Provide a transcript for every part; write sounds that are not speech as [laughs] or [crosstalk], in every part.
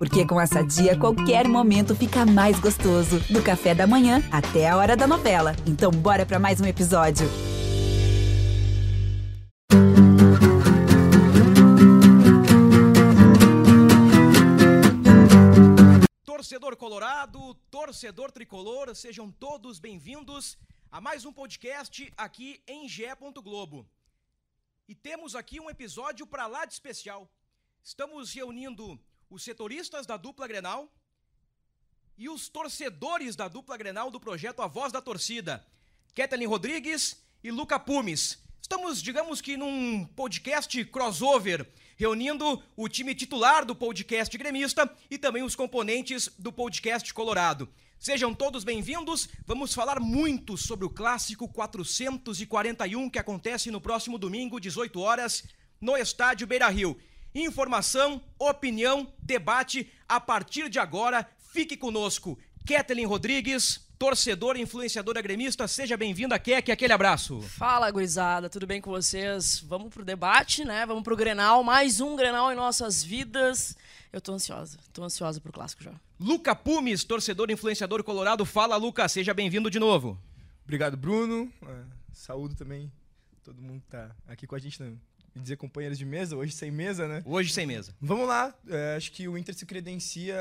Porque com essa dia, qualquer momento fica mais gostoso. Do café da manhã até a hora da novela. Então, bora para mais um episódio. Torcedor colorado, torcedor tricolor, sejam todos bem-vindos a mais um podcast aqui em GE. Globo. E temos aqui um episódio para lá de especial. Estamos reunindo os setoristas da dupla Grenal e os torcedores da dupla Grenal do projeto A Voz da Torcida, Kathleen Rodrigues e Luca Pumes. Estamos, digamos que, num podcast crossover, reunindo o time titular do podcast gremista e também os componentes do podcast colorado. Sejam todos bem-vindos. Vamos falar muito sobre o clássico 441 que acontece no próximo domingo, 18 horas, no estádio Beira-Rio. Informação, opinião, debate a partir de agora. Fique conosco. Kathleen Rodrigues, torcedora e influenciadora gremista, seja bem-vinda, Kek, aquele abraço. Fala, gurizada, tudo bem com vocês? Vamos pro debate, né? Vamos pro Grenal, mais um Grenal em nossas vidas. Eu tô ansiosa, tô ansiosa pro clássico já. Luca Pumes, torcedor e influenciador colorado. Fala, Luca, seja bem-vindo de novo. Obrigado, Bruno. É, saúdo também todo mundo que tá aqui com a gente, né? E dizer companheiros de mesa, hoje sem mesa, né? Hoje sem mesa. Vamos lá. É, acho que o Inter se credencia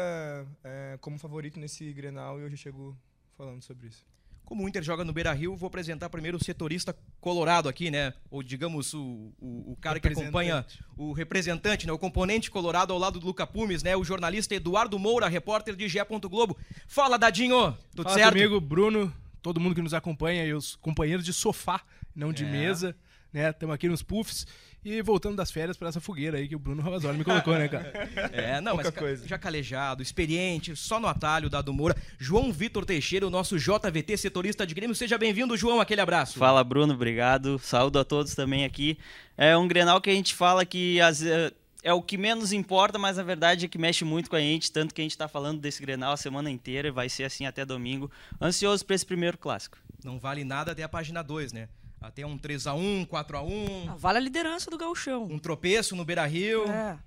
é, como favorito nesse Grenal e eu já chego falando sobre isso. Como o Inter joga no Beira Rio, vou apresentar primeiro o setorista colorado aqui, né? Ou digamos, o, o, o cara que acompanha o representante, né? O componente colorado ao lado do Luca Pumes, né? O jornalista Eduardo Moura, repórter de Gé. Globo. Fala, Dadinho! Tudo Fala certo? comigo, Bruno, todo mundo que nos acompanha e os companheiros de sofá, não de É. mesa, né? Estamos aqui nos puffs e voltando das férias para essa fogueira aí que o Bruno Ravazoli me colocou, né, cara? [laughs] É, não, Pouca mas coisa. já calejado, experiente, só no atalho, Dado Moura. João Vitor Teixeira, o nosso JVT setorista de Grêmio. Seja bem-vindo, João, aquele abraço. Fala, Bruno, obrigado. Saúdo a todos também aqui. É um Grenal que a gente fala que ve- é o que menos importa, mas na verdade é que mexe muito com a gente, tanto que a gente está falando desse Grenal a semana inteira e vai ser assim até domingo. Ansioso para esse primeiro clássico. Não vale nada até a página 2, né? Até um 3x1, 4x1, Ah, vale a liderança do gauchão. um tropeço no Beira-Rio. É.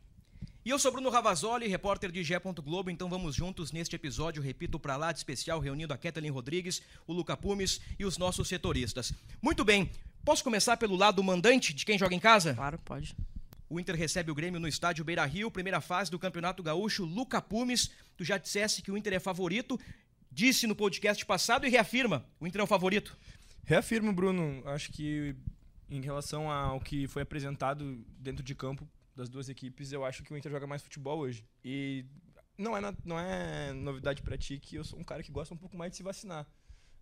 E eu sou Bruno Ravazoli, repórter de Gé. Globo, então vamos juntos neste episódio, repito, para lá de especial, reunindo a Kathleen Rodrigues, o Luca Pumes e os nossos setoristas. Muito bem, posso começar pelo lado mandante de quem joga em casa? Claro, pode. O Inter recebe o Grêmio no estádio Beira Rio, primeira fase do Campeonato Gaúcho. Luca Pumes, tu já dissesse que o Inter é favorito, disse no podcast passado e reafirma: o Inter é o favorito. Reafirmo, Bruno. Acho que em relação ao que foi apresentado dentro de campo das duas equipes, eu acho que o Inter joga mais futebol hoje. E não é, não é novidade pra ti que eu sou um cara que gosta um pouco mais de se vacinar.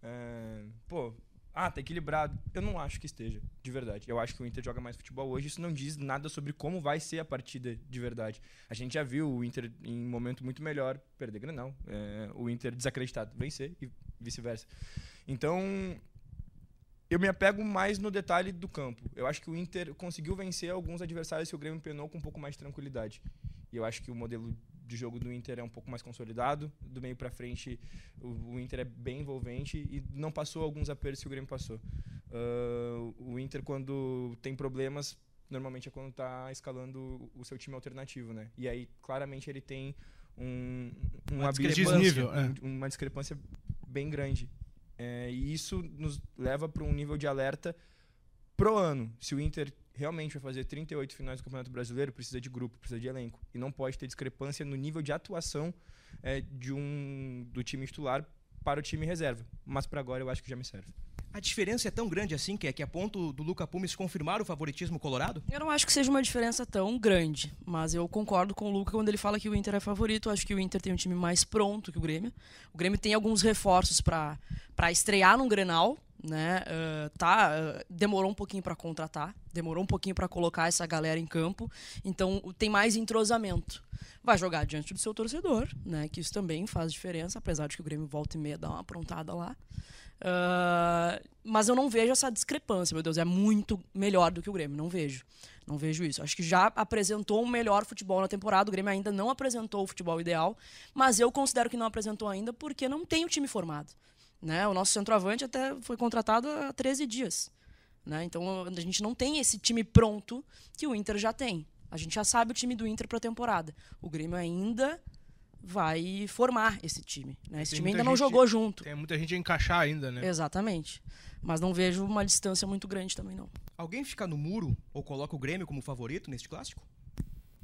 É, pô, ah, tá equilibrado. Eu não acho que esteja, de verdade. Eu acho que o Inter joga mais futebol hoje. Isso não diz nada sobre como vai ser a partida de verdade. A gente já viu o Inter em um momento muito melhor perder Grenal. É, o Inter desacreditado vencer e vice-versa. Então, eu me apego mais no detalhe do campo. Eu acho que o Inter conseguiu vencer alguns adversários que o Grêmio penou com um pouco mais de tranquilidade. E eu acho que o modelo de jogo do Inter é um pouco mais consolidado. Do meio pra frente, o, o Inter é bem envolvente e não passou alguns apertos que o Grêmio passou. Ah, o Inter, quando tem problemas, normalmente é quando tá escalando o seu time alternativo, né? E aí, claramente, ele tem um, um Uma abismo- discrepância. é. um- uma discrepância bem grande. É, e isso nos leva para um nível de alerta pro ano. Se o Inter realmente vai fazer 38 finais do Campeonato Brasileiro, precisa de grupo, precisa de elenco. E não pode ter discrepância no nível de atuação é, de um, do time titular para o time reserva. Mas para agora eu acho que já me serve. A diferença é tão grande assim que é que a ponto do Luca Pumes confirmar o favoritismo colorado? Eu não acho que seja uma diferença tão grande, mas eu concordo com o Luca quando ele fala que o Inter é favorito. Eu acho que o Inter tem um time mais pronto que o Grêmio. O Grêmio tem alguns reforços para estrear num Grenal, né? Ah, tá, ah, demorou um pouquinho para contratar, demorou um pouquinho para colocar essa galera em campo. Então tem mais entrosamento. Vai jogar diante do seu torcedor, né? Que isso também faz diferença, apesar de que o Grêmio volta e meia dá uma aprontada lá. Ah, mas eu não vejo essa discrepância, meu Deus, é muito melhor do que o Grêmio, não vejo. Não vejo isso. Acho que já apresentou um melhor futebol na temporada. O Grêmio ainda não apresentou o futebol ideal, mas eu considero que não apresentou ainda porque não tem o time formado. Né? O nosso centroavante até foi contratado há 13 dias. Né? Então a gente não tem esse time pronto que o Inter já tem. A gente já sabe o time do Inter para a temporada. O Grêmio ainda vai formar esse time. Né? Esse Tem time ainda não gente- jogou junto. Tem muita gente a encaixar ainda, né? Exatamente. Mas não vejo uma distância muito grande também, não. Alguém fica no muro ou coloca o Grêmio como favorito neste clássico?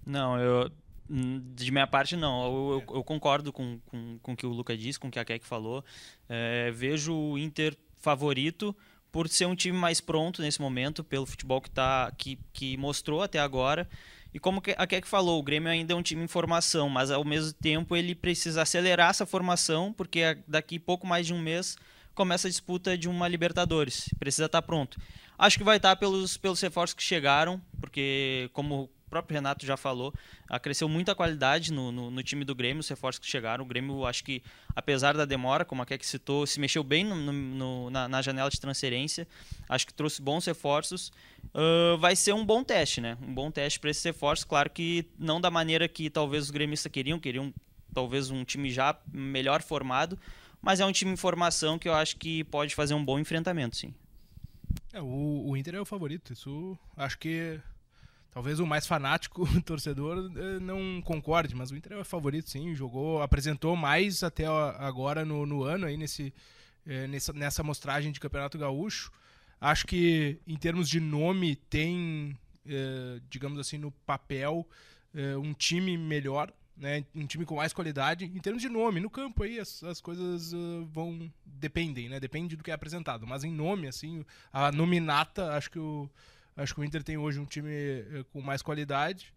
Não, eu. hum, De minha parte, não. Eu, eu- eu concordo com, com, com o que o Luca disse, com o que a Keck falou. É, vejo o Inter favorito por ser um time mais pronto nesse momento, pelo futebol que, tá, que, que mostrou até agora. E como a Keck falou, o Grêmio ainda é um time em formação, mas ao mesmo tempo ele precisa acelerar essa formação, porque daqui pouco mais de um mês começa a disputa de uma Libertadores. Precisa estar pronto. Acho que vai estar pelos, pelos reforços que chegaram, porque, como o próprio Renato já falou, acresceu muita qualidade no, no, no time do Grêmio, os reforços que chegaram. O Grêmio, acho que, apesar da demora, como a Keck citou, se mexeu bem no, na, na janela de transferência. Acho que trouxe bons reforços. Ah, vai ser um bom teste, né? Um bom teste para esses reforços. Claro que não da maneira que talvez os gremistas queriam, queriam talvez um time já melhor formado, mas é um time em formação que eu acho que pode fazer um bom enfrentamento, sim. É, o, o Inter é o favorito. Isso acho que talvez o mais fanático [laughs] torcedor eh, não concorde, mas o Inter é o favorito, sim. Jogou, apresentou mais até agora no, no ano aí nesse, eh, nessa, nessa mostragem de Campeonato Gaúcho. Acho que em termos de nome tem, eh, digamos assim, no papel um time melhor. Né, um time com mais qualidade em termos de nome no campo aí as, as coisas vão dependem né depende do que é apresentado mas em nome assim a nominata, acho que o acho que o Inter tem hoje um time eh, com mais qualidade.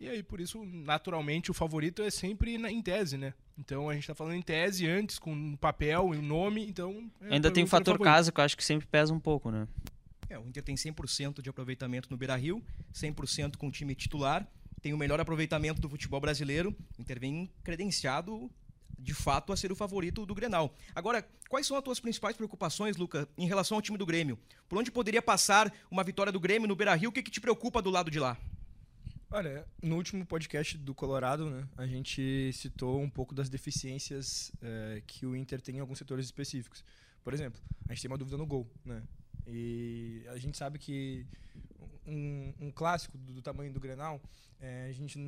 E aí, por isso, naturalmente, o favorito é sempre na- em tese, né? Então a gente tá falando em tese antes, com papel e nome, então. é Ainda tem o fator favorito. casa que eu acho que sempre pesa um pouco, né? É, o Inter tem 100% de aproveitamento no Beira-Rio, 100% com o time titular, tem o melhor aproveitamento do futebol brasileiro. O Inter vem credenciado, de fato, a ser o favorito do Grenal. Agora, quais são as tuas principais preocupações, Luca, em relação ao time do Grêmio? Por onde poderia passar uma vitória do Grêmio no Beira-Rio? O que, que te preocupa do lado de lá? Olha, no último podcast do Colorado, né, a gente citou um pouco das deficiências eh, que o Inter tem em alguns setores específicos. Por exemplo, a gente tem uma dúvida no gol, né? E a gente sabe que um, um clássico do, do tamanho do Grenal, eh, a gente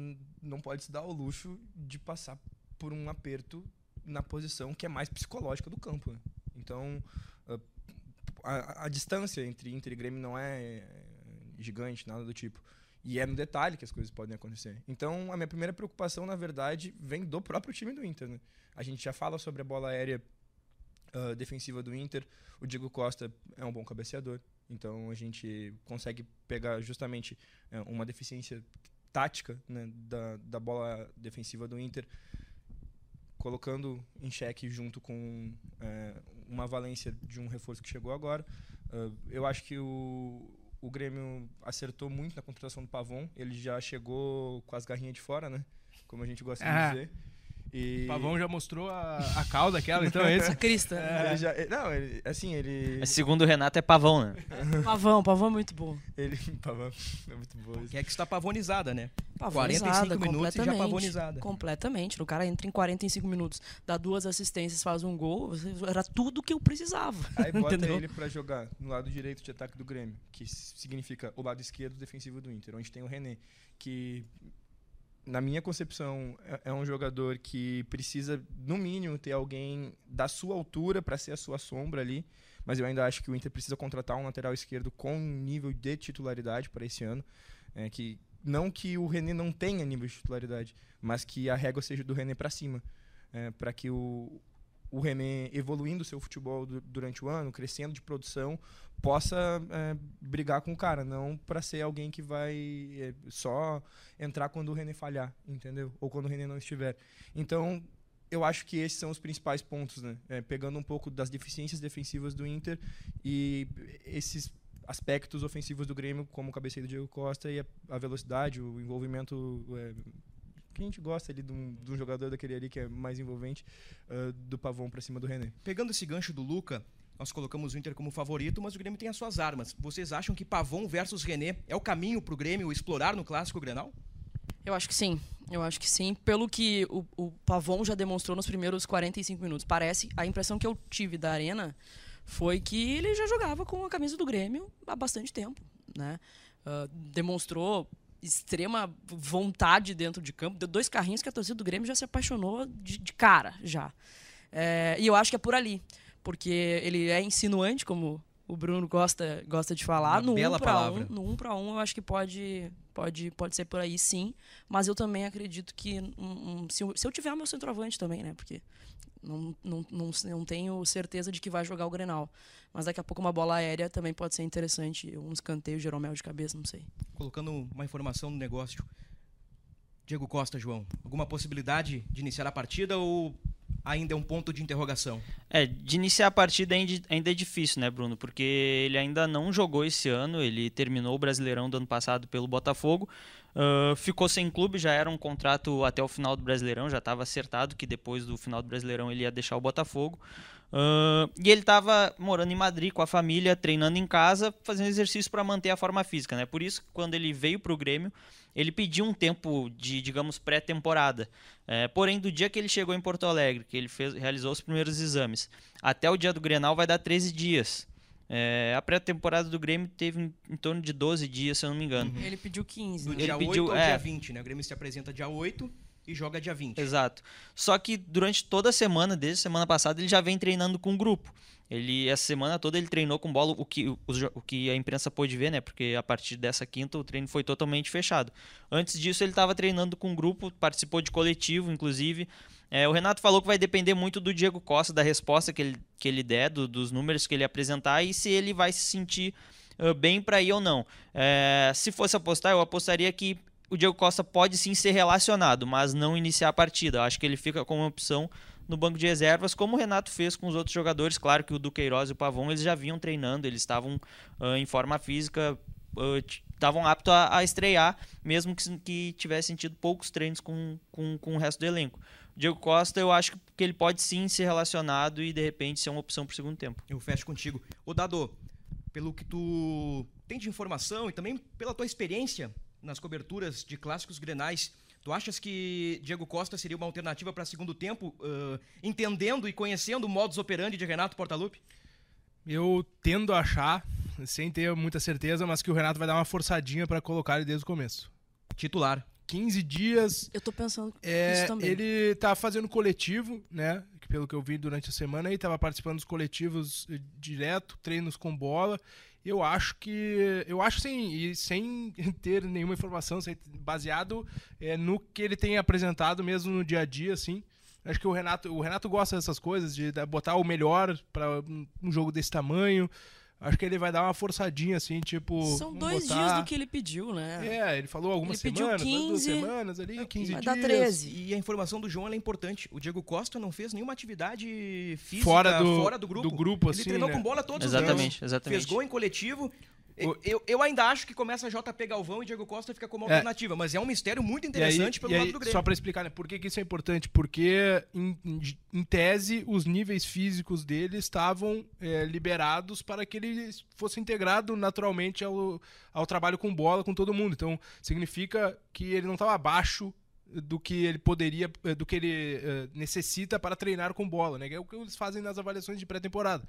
não pode se dar ao luxo de passar por um aperto na posição que é mais psicológica do campo. né? Então, ah, a, a distância entre Inter e Grêmio não é eh, gigante, nada do tipo. E é no detalhe que as coisas podem acontecer. Então, a minha primeira preocupação, na verdade, vem do próprio time do Inter. Né? A gente já fala sobre a bola aérea ah, defensiva do Inter. O Diego Costa é um bom cabeceador. Então, a gente consegue pegar justamente eh, uma deficiência tática né, da, da bola defensiva do Inter, colocando em xeque junto com eh, uma valência de um reforço que chegou agora. Ah, eu acho que o, o Grêmio acertou muito na contratação do Pavon. Ele já chegou com as garrinhas de fora, né? Como a gente gosta Ah. de dizer. E O Pavão já mostrou a, a cauda aquela, então é. Essa [laughs] crista. ele já, ele- não, ele, assim, ele, Segundo o Renato, é pavão, né? [laughs] Pavão, pavão é muito bom. ele [laughs] Pavão, é muito bom isso. Que é que está pavonizada, né? Pavonizada, 45 minutos e já completamente. pavonizada. Completamente. O cara entra em 45 minutos, dá duas assistências, faz um gol. Era tudo que eu precisava. Aí bota Entendeu? ele pra jogar no lado direito de ataque do Grêmio, que significa o lado esquerdo defensivo do Inter, onde tem o René, que na minha concepção é, é um jogador que precisa no mínimo ter alguém da sua altura pra ser a sua sombra ali, mas eu ainda acho que o Inter precisa contratar um lateral esquerdo com nível de titularidade para esse ano, é, que não que o René não tenha nível de titularidade, mas que a régua seja do René pra cima, é, para que o o René evoluindo seu futebol du- durante o ano, crescendo de produção, possa é, brigar com o cara, não para ser alguém que vai é, só entrar quando o René falhar, entendeu? Ou quando o René não estiver. Então, eu acho que esses são os principais pontos, né? É, pegando um pouco das deficiências defensivas do Inter e esses aspectos ofensivos do Grêmio, como o cabeceio do Diego Costa e a, a velocidade, o envolvimento é, que a gente gosta ali de um, de um jogador daquele ali que é mais envolvente, ah, do Pavão pra cima do René. Pegando esse gancho do Luca, nós colocamos o Inter como favorito, mas o Grêmio tem as suas armas. Vocês acham que Pavon versus René é o caminho pro Grêmio explorar no clássico Grenal? Eu acho que sim. Eu acho que sim. Pelo que o, o Pavon já demonstrou nos primeiros 45 minutos. Parece, a impressão que eu tive da Arena foi que ele já jogava com a camisa do Grêmio há bastante tempo, né? Ah, demonstrou extrema vontade dentro de campo. Deu dois carrinhos que a torcida do Grêmio já se apaixonou de, de cara, já. É, e eu acho que é por ali. Porque ele é insinuante, como o Bruno gosta, gosta de falar. Uma no bela um palavra. um, no um para um, eu acho que pode, pode, pode ser por aí, sim. Mas eu também acredito que um- um- se, eu, se eu tiver meu centroavante também, né? Porque não, não, não, não tenho certeza de que vai jogar o Grenal. Mas daqui a pouco uma bola aérea também pode ser interessante. Um escanteio, Jeromel de cabeça, não sei. Colocando uma informação no negócio. Diego Costa, João, alguma possibilidade de iniciar a partida ou ainda é um ponto de interrogação? É, de iniciar a partida ainda é difícil, né, Bruno? Porque ele ainda não jogou esse ano, ele terminou o Brasileirão do ano passado pelo Botafogo, ah, ficou sem clube, já era um contrato até o final do Brasileirão, já estava acertado que depois do final do Brasileirão ele ia deixar o Botafogo. Ah, e ele estava morando em Madrid com a família, treinando em casa, fazendo exercício para manter a forma física, né? Por isso, que quando ele veio para o Grêmio, ele pediu um tempo de, digamos, pré-temporada. É, porém, do dia que ele chegou em Porto Alegre, que ele fez, realizou os primeiros exames, até o dia do Grenal vai dar 13 dias. É, a pré-temporada do Grêmio teve em, em torno de 12 dias, se eu não me engano. Ele pediu 15. Do né? Ele dia pediu- 8 ao é. dia 20, né? O Grêmio se apresenta dia 8 e joga dia 20. Exato. Só que durante toda a semana, desde semana passada, ele já vem treinando com o grupo. Ele, essa semana toda ele treinou com bola, o que, o, o que a imprensa pôde ver, né? Porque a partir dessa quinta o treino foi totalmente fechado. Antes disso, ele estava treinando com o grupo, participou de coletivo, inclusive. É, o Renato falou que vai depender muito do Diego Costa, da resposta que ele, que ele der, do- dos números que ele apresentar e se ele vai se sentir bem para ir ou não. É, se fosse apostar, eu apostaria que o Diego Costa pode sim ser relacionado, mas não iniciar a partida. Eu acho que ele fica como opção no banco de reservas, como o Renato fez com os outros jogadores. Claro que o Duqueiroz e o Pavon eles já vinham treinando, eles estavam ah, em forma física, ah, estavam aptos a, a estrear, mesmo que, que tivessem tido poucos treinos com, com, com o resto do elenco. Diego Costa, eu acho que ele pode sim ser relacionado e de repente ser uma opção para o segundo tempo. Eu fecho contigo. Ô Dado, pelo que tu tem de informação e também pela tua experiência nas coberturas de clássicos grenais, tu achas que Diego Costa seria uma alternativa para segundo tempo, ãh, entendendo e conhecendo o modus operandi de Renato Portaluppi? Eu tendo a achar, sem ter muita certeza, mas que o Renato vai dar uma forçadinha pra colocar ele desde o começo. Titular. 15 dias, Eu tô pensando é, isso também. ele tá fazendo coletivo, né? Pelo que eu vi durante a semana, ele tava participando dos coletivos eh, direto, treinos com bola. Eu acho que. Eu acho sem, e sem [laughs] ter nenhuma informação, baseado eh, no que ele tem apresentado mesmo no dia a dia, assim. Acho que o Renato, o Renato gosta dessas coisas, de botar o melhor para um jogo desse tamanho. Acho que ele vai dar uma forçadinha, assim, tipo. São dois botar- dias do que ele pediu, né? É, ele falou algumas Ele pediu semanas, umas duas 15, semanas ali, 15 vai dias. dar 13. E a informação do João ela é importante. O Diego Costa não fez nenhuma atividade física Fora do- fora do grupo. do grupo, Ele assim, treinou né? com bola todos os Exatamente, dias. exatamente. Fez gol em coletivo. O- Eu, eu ainda acho que começa JP Galvão e Diego Costa fica como É. alternativa, mas é um mistério muito E aí- interessante pelo e aí, lado do Grêmio. Só pra explicar, né? Por que, que isso é importante? Porque, em, em- tese, os níveis físicos dele estavam é, liberados para que ele fosse integrado naturalmente ao, ao trabalho com bola com todo mundo. Então, significa que ele não estava abaixo do que ele poderia, eh, do que ele eh, necessita para treinar com bola, né? É o que eles fazem nas avaliações de pré-temporada.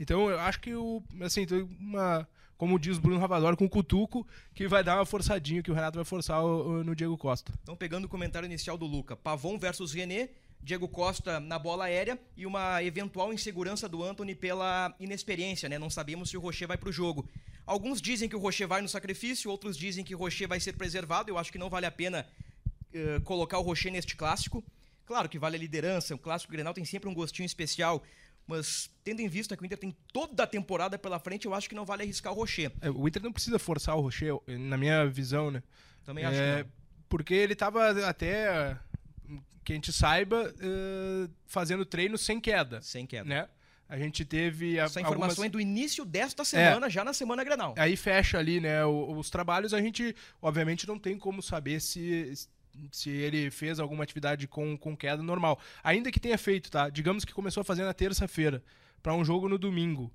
Então, eu acho que o, assim, tem uma, como diz o Bruno Ravador, com o cutuco, que vai dar uma forçadinha, que o Renato vai forçar o- o- no Diego Costa. Então, pegando o comentário inicial do Luca, Pavon versus René, Diego Costa na bola aérea e uma eventual insegurança do Anthony pela inexperiência, né? Não sabemos se o Rocher vai pro jogo. Alguns dizem que o Rocher vai no sacrifício, outros dizem que o Rocher vai ser preservado. Eu acho que não vale a pena eh, colocar o Rocher neste clássico. Claro que vale a liderança, o clássico Grenal tem sempre um gostinho especial, mas tendo em vista que o Inter tem toda a temporada pela frente, eu acho que não vale arriscar o Rocher. É, O Inter não precisa forçar o Rocher, na minha visão, né? Também acho É, que não. Porque ele tava até, que a gente saiba, eh, fazendo treino sem queda, Sem queda. né? A gente teve a- Essa informação algumas... é do início desta semana, já na semana Grenal. Aí fecha ali, né, o- os trabalhos, a gente, obviamente, não tem como saber se, se ele fez alguma atividade com, com queda normal. Ainda que tenha feito, tá? Digamos que começou a fazer na terça-feira, para um jogo no domingo.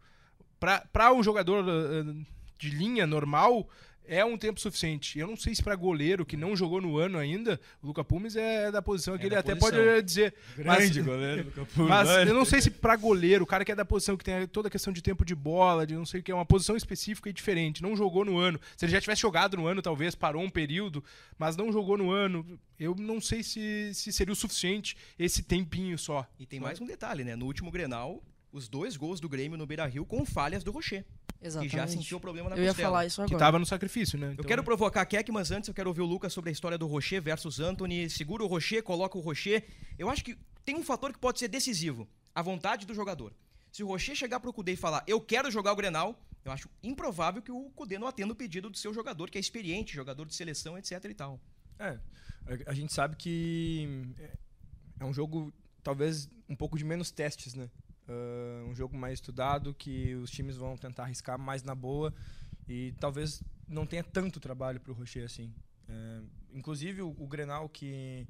Para um jogador eh, de linha normal, é um tempo suficiente. Eu não sei se para goleiro que não jogou no ano ainda, o Luca Pumes é da posição que É ele até posição. pode dizer. Grande mas, goleiro. Luca Pumes. mas eu não sei se para goleiro, o cara que é da posição que tem toda a questão de tempo de bola, de não sei o que, é uma posição específica e diferente. Não jogou no ano. Se ele já tivesse jogado no ano, talvez parou um período, mas não jogou no ano. Eu não sei se, se seria o suficiente esse tempinho só. E tem mais um detalhe, né? No último Grenal, os dois gols do Grêmio no Beira-Rio com falhas do Rocher, que Exatamente. já sentiu o problema na Eu ia costela. falar isso Que agora. tava no sacrifício, né? Eu Então, quero provocar a Keck, mas antes eu quero ouvir o Lucas sobre a história do Rocher versus Anthony. Segura o Rocher, coloca o Rocher. Eu acho que tem um fator que pode ser decisivo: a vontade do jogador. Se o Rocher chegar pro Cudê e falar, eu quero jogar o Grenal, eu acho improvável que o Cudê não atenda o pedido do seu jogador, que é experiente, jogador de seleção, etc e tal. É, a- a gente sabe que é- é um jogo talvez um pouco de menos testes, né? Ah, um jogo mais estudado que os times vão tentar arriscar mais na boa e talvez não tenha tanto trabalho para o Rocher assim. É, inclusive o, o Grenal que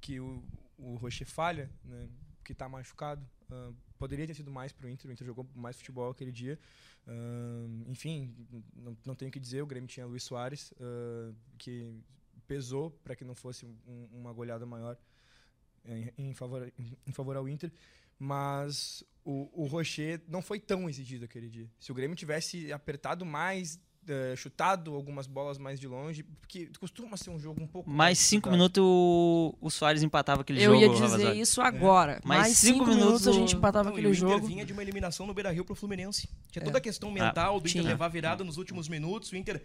que o, o Rocher falha, né? Que está machucado, ah, poderia ter sido mais para o Inter. O Inter jogou mais futebol aquele dia. Enfim, não, não tenho o que dizer. O Grêmio tinha Luiz Soares que pesou para que não fosse um- uma goleada maior em, em favor, em favor ao Inter. Mas o, o Rocher não foi tão exigido aquele dia. Se o Grêmio tivesse apertado mais, eh, chutado algumas bolas mais de longe, porque costuma ser um jogo um pouco. Mais cinco disputado. minutos o, o Soares empatava aquele Eu jogo. ia dizer Ravazoli. isso agora. Mais Mais, cinco cinco, minutos minutos a o- gente empatava Não, aquele o Inter jogo. vinha de uma eliminação no Beira-Rio pro Fluminense. Tinha É. toda a questão mental do Inter tinha. levar virada nos últimos minutos. O Inter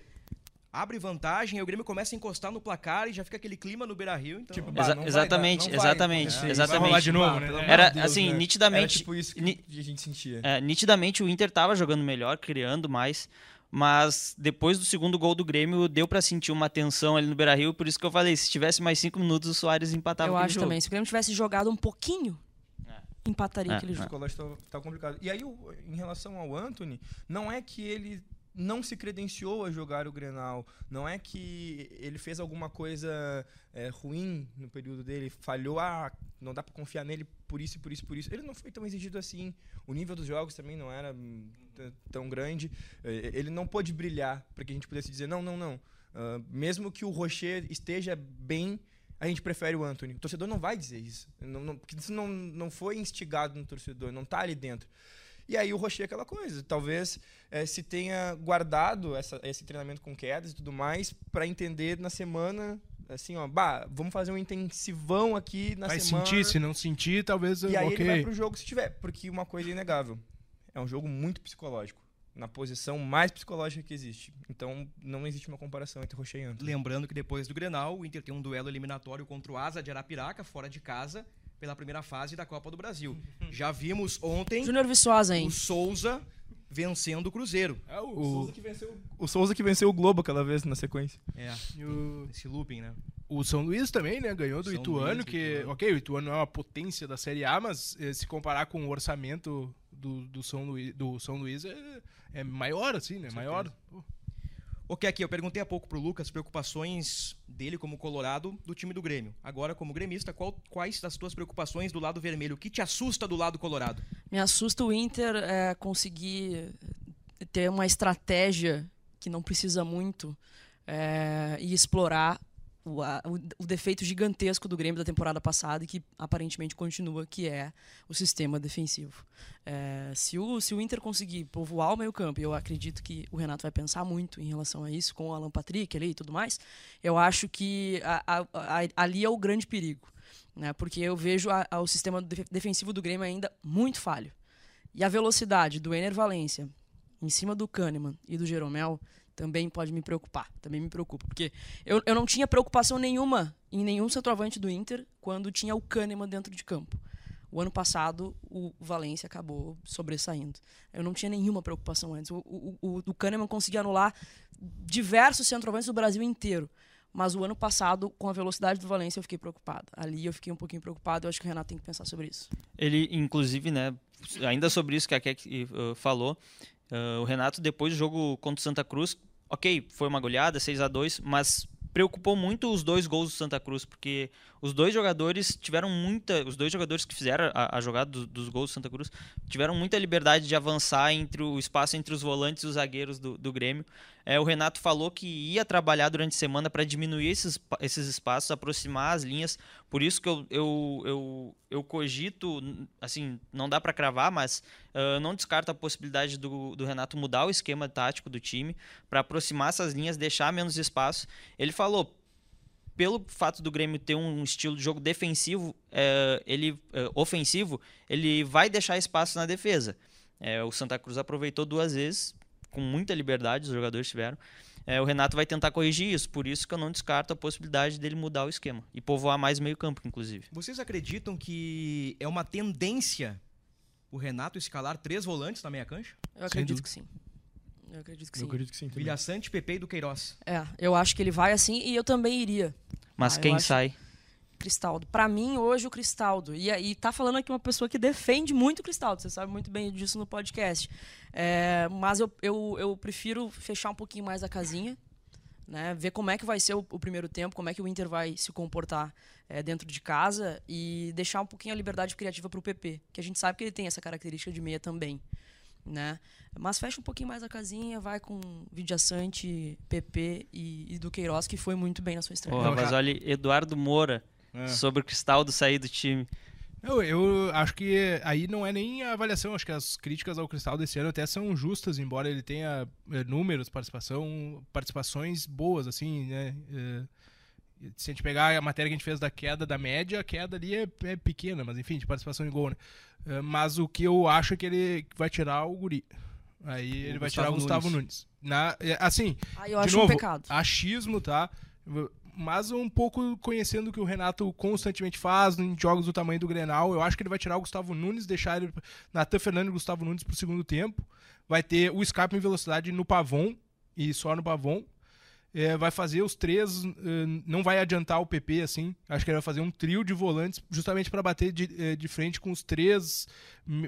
abre vantagem, aí o Grêmio começa a encostar no placar e já fica aquele clima no Beira-Rio. Então, Tipo, Exa- vai exatamente, não vai exatamente, exatamente. Vai de novo, né? Era de Deus, assim, né? nitidamente. Era tipo isso que a gente sentia. É, nitidamente o Inter tava jogando melhor, criando mais, mas depois do segundo gol do Grêmio deu pra sentir uma tensão ali no Beira-Rio, por isso que eu falei, se tivesse mais cinco minutos o Soares empatava Eu acho jogo. também. Se o Grêmio tivesse jogado um pouquinho, empataria É, aquele é. O jogo. colégio tá, tá complicado. E aí, o- em relação ao Anthony, não é que ele não se credenciou a jogar o Grenal, não é que ele fez alguma coisa é, ruim no período dele, falhou, ah, não dá pra confiar nele por isso, por isso, por isso. Ele não foi tão exigido assim. O nível dos jogos também não era tão grande. É, Ele não pôde brilhar para que a gente pudesse dizer, não, não, não. Ah, mesmo que o Rocher esteja bem, a gente prefere o Anthony. O torcedor não vai dizer isso. Não, não- porque isso não, não foi instigado no torcedor, não tá ali dentro. E aí o Rocher é aquela coisa. Talvez eh, se tenha guardado essa- esse treinamento com quedas e tudo mais para entender na semana, assim, ó, bah, vamos fazer um intensivão aqui na Vai semana. sentir, se não sentir, talvez. E aí ele vai pro jogo se tiver. Porque uma coisa é inegável. É um jogo muito psicológico. Na posição mais psicológica que existe. Então não existe uma comparação entre Rocher e Anthony. Lembrando que depois do Grenal, o Inter tem um duelo eliminatório contra o Asa de Arapiraca, fora de casa, pela primeira fase da Copa do Brasil. [laughs] Já vimos ontem Júnior Viçosa, hein? o Souza vencendo o Cruzeiro. É, o, O Souza, que venceu, o Souza que venceu o Globo aquela vez na sequência. É, e o- esse looping, né? O São Luís também, né? Ganhou do São Ituano, Luís, que, Ituano. ok, o Ituano é uma potência da Série A, mas eh, se comparar com o orçamento do, do, São, Luís, do São Luís é, é maior, assim, né? Maior. Pô, Ok, aqui, eu perguntei há pouco pro Lucas preocupações dele como colorado do time do Grêmio. Agora, como gremista, qual- quais das tuas preocupações do lado vermelho? O que te assusta do lado colorado? Me assusta o Inter é, conseguir ter uma estratégia que não precisa muito é, e explorar o, a- o- defeito gigantesco do Grêmio da temporada passada e que aparentemente continua, que é o sistema defensivo. É, se, o, se o Inter conseguir povoar o meio campo, eu acredito que o Renato vai pensar muito em relação a isso, com o Alan Patrick ali e tudo mais, eu acho que a- a- ali é o grande perigo. Né? Porque eu vejo o sistema def- defensivo do Grêmio ainda muito falho. E a velocidade do Ener Valência em cima do Kahneman e do Jeromel também pode me preocupar. Também me preocupa. Porque eu, eu não tinha preocupação nenhuma em nenhum centroavante do Inter quando tinha o Kahneman dentro de campo. O ano passado, o Valência acabou sobressaindo. Eu não tinha nenhuma preocupação antes. O, o, o, Kahneman conseguia anular diversos centroavantes do Brasil inteiro. Mas o ano passado, com a velocidade do Valência, eu fiquei preocupado. Ali eu fiquei um pouquinho preocupado. Eu acho que o Renato tem que pensar sobre isso. Ele, inclusive, né, ainda sobre isso que a Keck uh, falou, uh, o Renato, depois do jogo contra o Santa Cruz, ok, foi uma goleada, 6 a 2 mas preocupou muito os dois gols do Santa Cruz, porque os dois jogadores tiveram muita. Os dois jogadores que fizeram a, a jogada do, dos gols do Santa Cruz tiveram muita liberdade de avançar entre o espaço entre os volantes e os zagueiros do, do Grêmio. É, o Renato falou que ia trabalhar durante a semana para diminuir esses, esses espaços, aproximar as linhas. Por isso que eu, eu, eu, eu cogito, assim, não dá para cravar, mas uh, não descarto a possibilidade do, do Renato mudar o esquema tático do time para aproximar essas linhas, deixar menos espaço. Ele falou, pelo fato do Grêmio ter um estilo de jogo defensivo, é, ele é, ofensivo, ele vai deixar espaço na defesa. É, o Santa Cruz aproveitou duas vezes, com muita liberdade, os jogadores tiveram. É, o Renato vai tentar corrigir isso, por isso que eu não descarto a possibilidade dele mudar o esquema e povoar mais o meio-campo, inclusive. Vocês acreditam que é uma tendência o Renato escalar três volantes na meia cancha? Eu acredito que sim. Eu acredito que sim. Eu acredito que sim. Vilha Sante, Pepe e do Queiroz. É, eu acho que ele vai assim e eu também iria. Mas Ah, quem sai? Cristaldo. Pra mim, hoje, o Cristaldo. E, e tá falando aqui uma pessoa que defende muito o Cristaldo. Você sabe muito bem disso no podcast. É, mas eu, eu, eu prefiro fechar um pouquinho mais a casinha. Né, ver como é que vai ser o, o primeiro tempo, como é que o Inter vai se comportar é, dentro de casa e deixar um pouquinho a liberdade criativa para o PP, que a gente sabe que ele tem essa característica de meia também. Né? Mas fecha um pouquinho mais a casinha, vai com Vidiaçante, PP e, e do Queiroz, que foi muito bem na sua estreia. Porra, Não, mas já- olha, Eduardo Moura, É. sobre o Cristaldo sair do time. Eu, eu acho que aí não é nem a avaliação, acho que as críticas ao Cristal desse ano até são justas, embora ele tenha é, números, participação, participações boas, assim, né? É, se a gente pegar a matéria que a gente fez da queda da média, a queda ali é, é pequena, mas enfim, de participação em gol, né? É, mas o que eu acho é que ele vai tirar o Guri. Aí ele vai tirar o Gustavo Gustavo Nunes. Na, é, assim, Aí eu de acho novo, um pecado. achismo, tá? Mas um pouco conhecendo o que o Renato constantemente faz em jogos do tamanho do Grenal, eu acho que ele vai tirar o Gustavo Nunes, deixar ele Natan Fernandes e Gustavo Nunes pro segundo tempo. Vai ter o escape em velocidade no Pavon e só no Pavon. É, vai fazer os três, eh, não vai adiantar o PP assim. Acho que ele vai fazer um trio de volantes justamente para bater de, eh, de frente com os três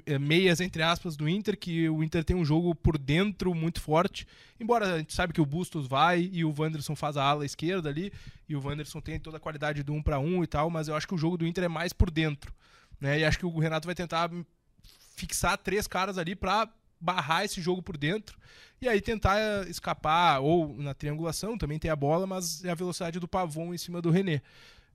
eh, meias entre aspas do Inter, que o Inter tem um jogo por dentro muito forte. Embora a gente sabe que o Bustos vai e o Wanderson faz a ala esquerda ali, e o Wanderson tem toda a qualidade do um para um e tal, mas eu acho que o jogo do Inter é mais por dentro. Né? E acho que o Renato vai tentar fixar três caras ali para barrar esse jogo por dentro e aí tentar eh, escapar ou na triangulação também tem a bola, mas é a velocidade do Pavon em cima do René.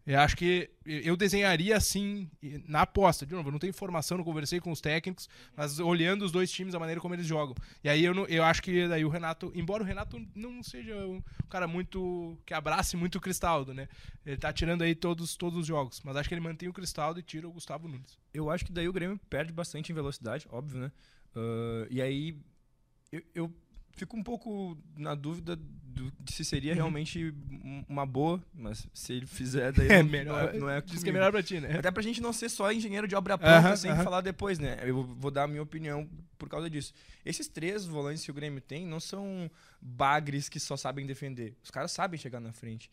Eu acho que eu desenharia assim na aposta. De novo, eu não tenho informação, não conversei com os técnicos, mas olhando os dois times, a maneira como eles jogam. E aí eu, não- eu acho que daí o Renato, embora o Renato não seja um cara muito que abrace muito o Cristaldo, né? Ele tá tirando aí todos, todos os jogos, mas acho que ele mantém o Cristaldo e tira o Gustavo Nunes. Eu acho que daí o Grêmio perde bastante em velocidade, óbvio, né? Ah, e aí eu, eu fico um pouco na dúvida do, de se seria realmente um- uma boa, mas se ele fizer, [laughs] daí É não, melhor, não é, não é diz que é melhor pra ti, né? Até pra gente não ser só engenheiro de obra pronta Aham, sem aham. falar depois, né? Eu vou dar a minha opinião por causa disso. Esses três volantes que o Grêmio tem não são bagres que só sabem defender. Os caras sabem chegar na frente.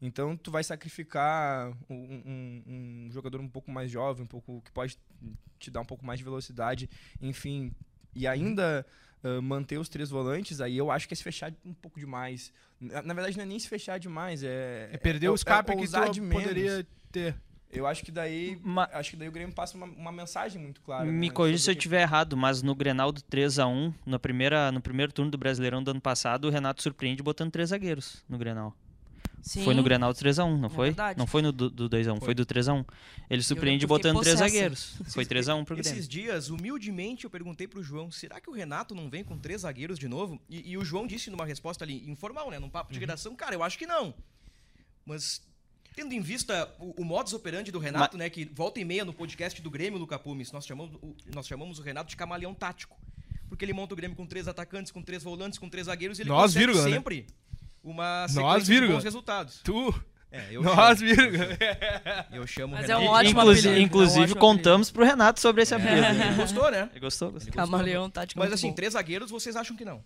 Então tu vai sacrificar um, um- um jogador um pouco mais jovem, um pouco que pode te dar um pouco mais de velocidade, enfim, e ainda ah, manter os três volantes, aí eu acho que é se fechar um pouco demais. Na, na verdade, não é nem se fechar demais, é. É perder o escape que ousar tu de menos. poderia ter. Eu acho que daí. Ma- Acho que daí o Grêmio passa uma, uma mensagem muito clara. Me né, corrija se eu o que- estiver errado, mas no Grenal do 3 a 1 na primeira, no primeiro turno do Brasileirão do ano passado, o Renato surpreende botando três zagueiros no Grenal. Sim. Foi no Grenal do 3x1, não É foi? verdade. Não foi no do, do 2x1, foi. do 3x1. Ele surpreende botando três possessa. zagueiros. [laughs] Foi 3x1 pro Grêmio. Esses dias, humildemente, eu perguntei pro João, será que o Renato não vem com três zagueiros de novo? E, e o João disse numa resposta ali, informal, né? Num papo de redação, cara, eu acho que não. Mas, tendo em vista o, o modus operandi do Renato, né? Que volta e meia no podcast do Grêmio, Luca Pumes, nós chamamos, o, nós chamamos o Renato de camaleão tático. Porque ele monta o Grêmio com três atacantes, com três volantes, com três zagueiros, e ele Nós, consegue vírgula, né? Uma Nós, de bons resultados. Tu, É, eu nós, chamo, vírgula. [laughs] eu chamo o Mas é Renato. um ótimo Inclusi- apelido, é um inclusive, ótimo contamos pro Renato sobre esse apelido. Ele gostou, né? Ele gostou? gostou. Camaleão tático. Mas assim, bom. três zagueiros, vocês acham que não?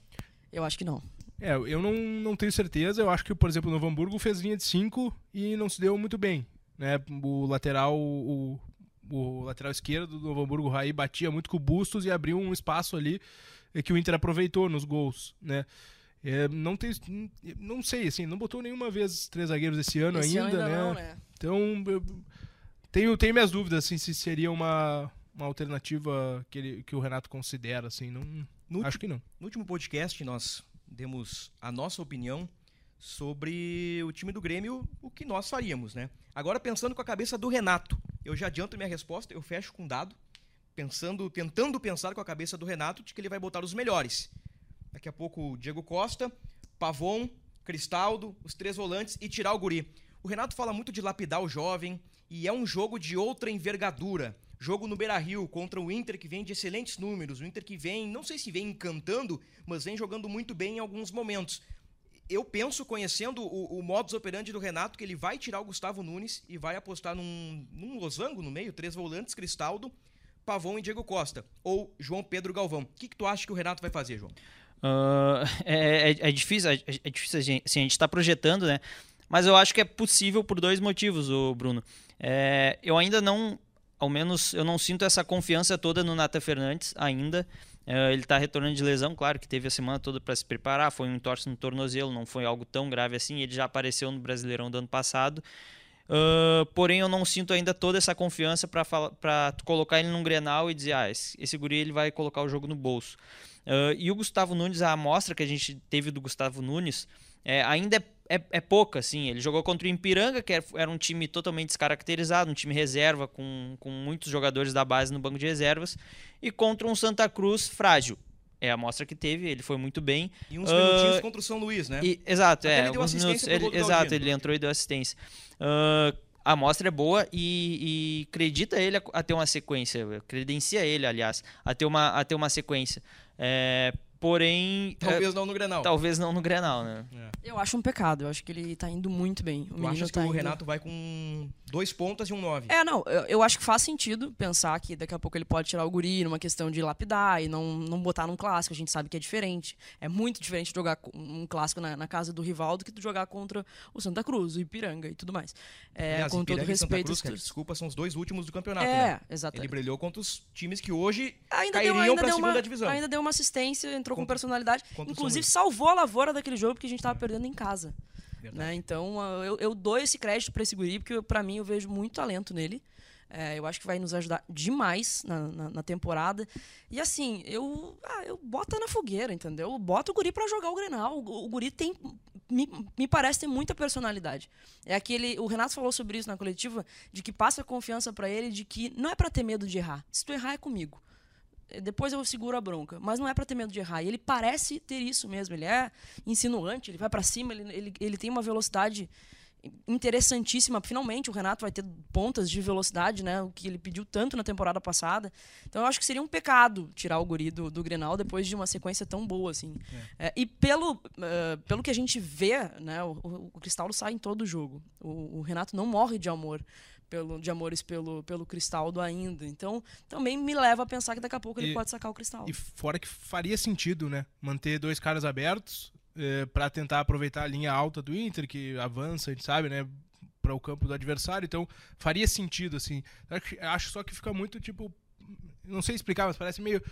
Eu acho que não. É, eu não, não tenho certeza. Eu acho que, por exemplo, o Novo Hamburgo fez linha de 5 e não se deu muito bem. Né? O lateral, o, o lateral esquerdo do Novo Hamburgo, o Raí, batia muito com o Bustos e abriu um espaço ali que o Inter aproveitou nos gols. Né? É, não tem. Não sei, assim, não botou nenhuma vez três zagueiros esse ano Esse ainda, ano ainda né? não, né? Então, eu tenho, tenho minhas dúvidas, assim, se seria uma, uma alternativa que, ele, que o Renato considera, assim. Não, No, acho que não. no último podcast, nós demos a nossa opinião sobre o time do Grêmio, o que nós faríamos, né? Agora, pensando com a cabeça do Renato, eu já adianto minha resposta, eu fecho com um dado, pensando, tentando pensar com a cabeça do Renato de que ele vai botar os melhores. Daqui a pouco, Diego Costa, Pavon, Cristaldo, os três volantes e tirar o guri. O Renato fala muito de lapidar o jovem e é um jogo de outra envergadura. Jogo no Beira-Rio contra o Inter que vem de excelentes números, o Inter que vem, não sei se vem encantando, mas vem jogando muito bem em alguns momentos. Eu penso, conhecendo o, o modus operandi do Renato, que ele vai tirar o Gustavo Nunes e vai apostar num, num losango no meio, três volantes, Cristaldo, Pavon e Diego Costa. Ou João Pedro Galvão. O que, que tu acha que o Renato vai fazer, João? [laughs] É, é, é, difícil, é, é difícil a gente, assim, a gente está projetando, né? Mas eu acho que é possível por dois motivos, o Bruno. É, eu ainda não, ao menos, eu não sinto essa confiança toda no Nata Fernandes ainda. É, ele está retornando de lesão, claro que teve a semana toda para se preparar, foi um entorse no tornozelo, não foi algo tão grave assim. Ele já apareceu no Brasileirão do ano passado. Uh, porém, eu não sinto ainda toda essa confiança para colocar ele num Grenal e dizer, ah, esse, esse guri ele vai colocar o jogo no bolso. Uh, e o Gustavo Nunes, a amostra que a gente teve do Gustavo Nunes, é, ainda é, é, é, pouca, assim. Ele jogou contra o Ipiranga, que era um time totalmente descaracterizado, um time reserva, com, com muitos jogadores da base no banco de reservas, e contra um Santa Cruz frágil. É a amostra que teve, ele foi muito bem. E uns minutinhos contra o São Luís, né? E, exato, Até é. ele deu minutos, ele, exato, ele entrou e deu assistência. Uh, a amostra é boa e, e acredita ele a, a ter uma sequência, credencia ele, aliás, a ter uma, a ter uma sequência. É, porém, Talvez não no Grenal. é, talvez não no Grenal, né? Eu acho um pecado, eu acho que ele tá indo muito bem. O Tu menino achas que tá o indo... Renato vai com dois pontas e um nove? É, não, eu, eu acho que faz sentido pensar que daqui a pouco ele pode tirar o guri numa questão de lapidar e não, não botar num clássico, a gente sabe que é diferente. É muito diferente jogar um clássico na, na casa do rival do que jogar contra o Santa Cruz, o Ipiranga e tudo mais. É, Aliás, com todo Ipiranga Santa respeito. Cruz, cara, tu- desculpa, são os dois últimos do campeonato, é, né? exato. Ele brilhou contra os times que hoje Ainda deu, cairiam ainda, pra deu segunda uma, divisão. ainda deu uma assistência, entrou com Contra- personalidade. Inclusive salvou a lavoura daquele jogo porque a gente tava perdendo em casa. Né? Então ah, eu, eu dou esse crédito para esse guri, porque eu- pra mim eu vejo muito talento nele. É, eu acho que vai nos ajudar demais na, na, na temporada. E assim, eu, ah, eu boto na fogueira, entendeu? Bota o guri pra jogar o Grenal. O, o guri tem. Me, me parece ter muita personalidade. É aquele. O Renato falou sobre isso na coletiva, de que passa confiança pra ele de que não é pra ter medo de errar. Se tu errar é comigo. Depois eu seguro a bronca. Mas não é pra ter medo de errar. E ele parece ter isso mesmo. Ele é insinuante, ele vai pra cima, ele, ele, ele tem uma velocidade interessantíssima. Finalmente o Renato vai ter pontas de velocidade, né? O que ele pediu tanto na temporada passada. Então eu acho que seria um pecado tirar o guri do, do Grenal depois de uma sequência tão boa assim. É, e pelo, eh, pelo que a gente vê, né? O, o, o Cristaldo sai em todo o jogo. O, o Renato não morre de amor. Pelo, de amores pelo, pelo Cristaldo ainda. Então, também me leva a pensar que daqui a pouco ele E- pode sacar o Cristaldo. E fora que faria sentido, né? Manter dois caras abertos eh, pra tentar aproveitar a linha alta do Inter, que avança, a gente sabe, né? Para o campo do adversário. Então, faria sentido, assim. Acho- só que fica muito, tipo. Não sei explicar, mas parece meio.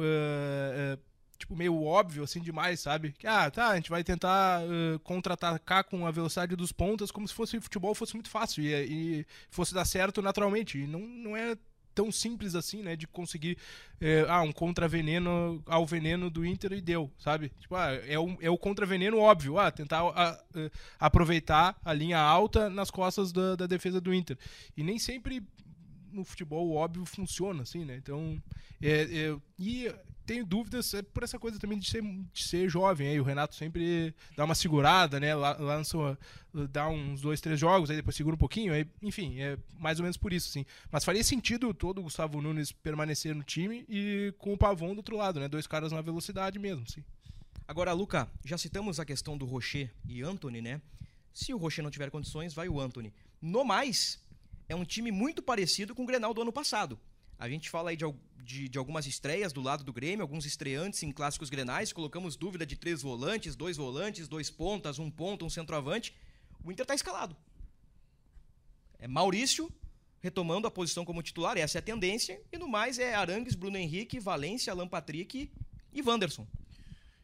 eh, eh, tipo, meio óbvio, assim, demais, sabe? Que, ah, tá, a gente vai tentar eh, contra-atacar com a velocidade dos pontas como se fosse futebol fosse muito fácil e, e fosse dar certo naturalmente. E não, não é tão simples assim, né? De conseguir é, ah, um contra-veneno ao veneno do Inter e deu, sabe? Tipo, ah, é, o, é o contra-veneno óbvio, ah, tentar ah, eh, aproveitar a linha alta nas costas da, da defesa do Inter. E nem sempre no futebol o óbvio funciona, assim, né? Então, é, é, e tenho dúvidas é por essa coisa também de ser, de ser jovem. Aí o Renato sempre dá uma segurada, né? La- Lança, dá uns dois, três jogos, aí depois segura um pouquinho. Aí, enfim, é mais ou menos por isso, sim. Mas faria sentido todo o Gustavo Nunes permanecer no time e com o Pavon do outro lado, né? Dois caras na velocidade mesmo, sim. Agora, Luca, já citamos a questão do Rocher e Anthony, né? Se o Rocher não tiver condições, vai o Anthony. No mais, é um time muito parecido com o Grenal do ano passado. A gente fala aí de, de- de algumas estreias do lado do Grêmio, alguns estreantes em clássicos grenais. Colocamos dúvida de três volantes, dois volantes, dois pontas, um ponta, um centroavante. O Inter tá escalado. É Maurício retomando a posição como titular, essa é a tendência. E no mais é Arangues, Bruno Henrique, Valência, Alan Patrick e Wanderson.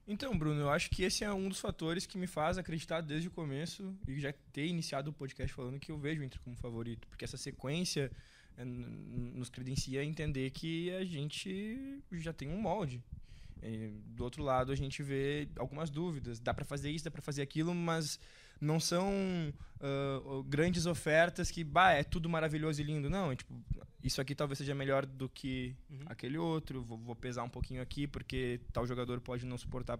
Então, Bruno, eu acho que esse é um dos fatores que me faz acreditar desde o começo e já ter iniciado o podcast falando que eu vejo o Inter como favorito, porque essa sequência nos credencia a entender que a gente já tem um molde. E, do outro lado, a gente vê algumas dúvidas. Dá para fazer isso, dá para fazer aquilo, mas não são uh, grandes ofertas que, bah, é tudo maravilhoso e lindo. Não, é, tipo, isso aqui talvez seja melhor do que uhum. aquele outro. Vou, vou, pesar um pouquinho aqui porque tal jogador pode não suportar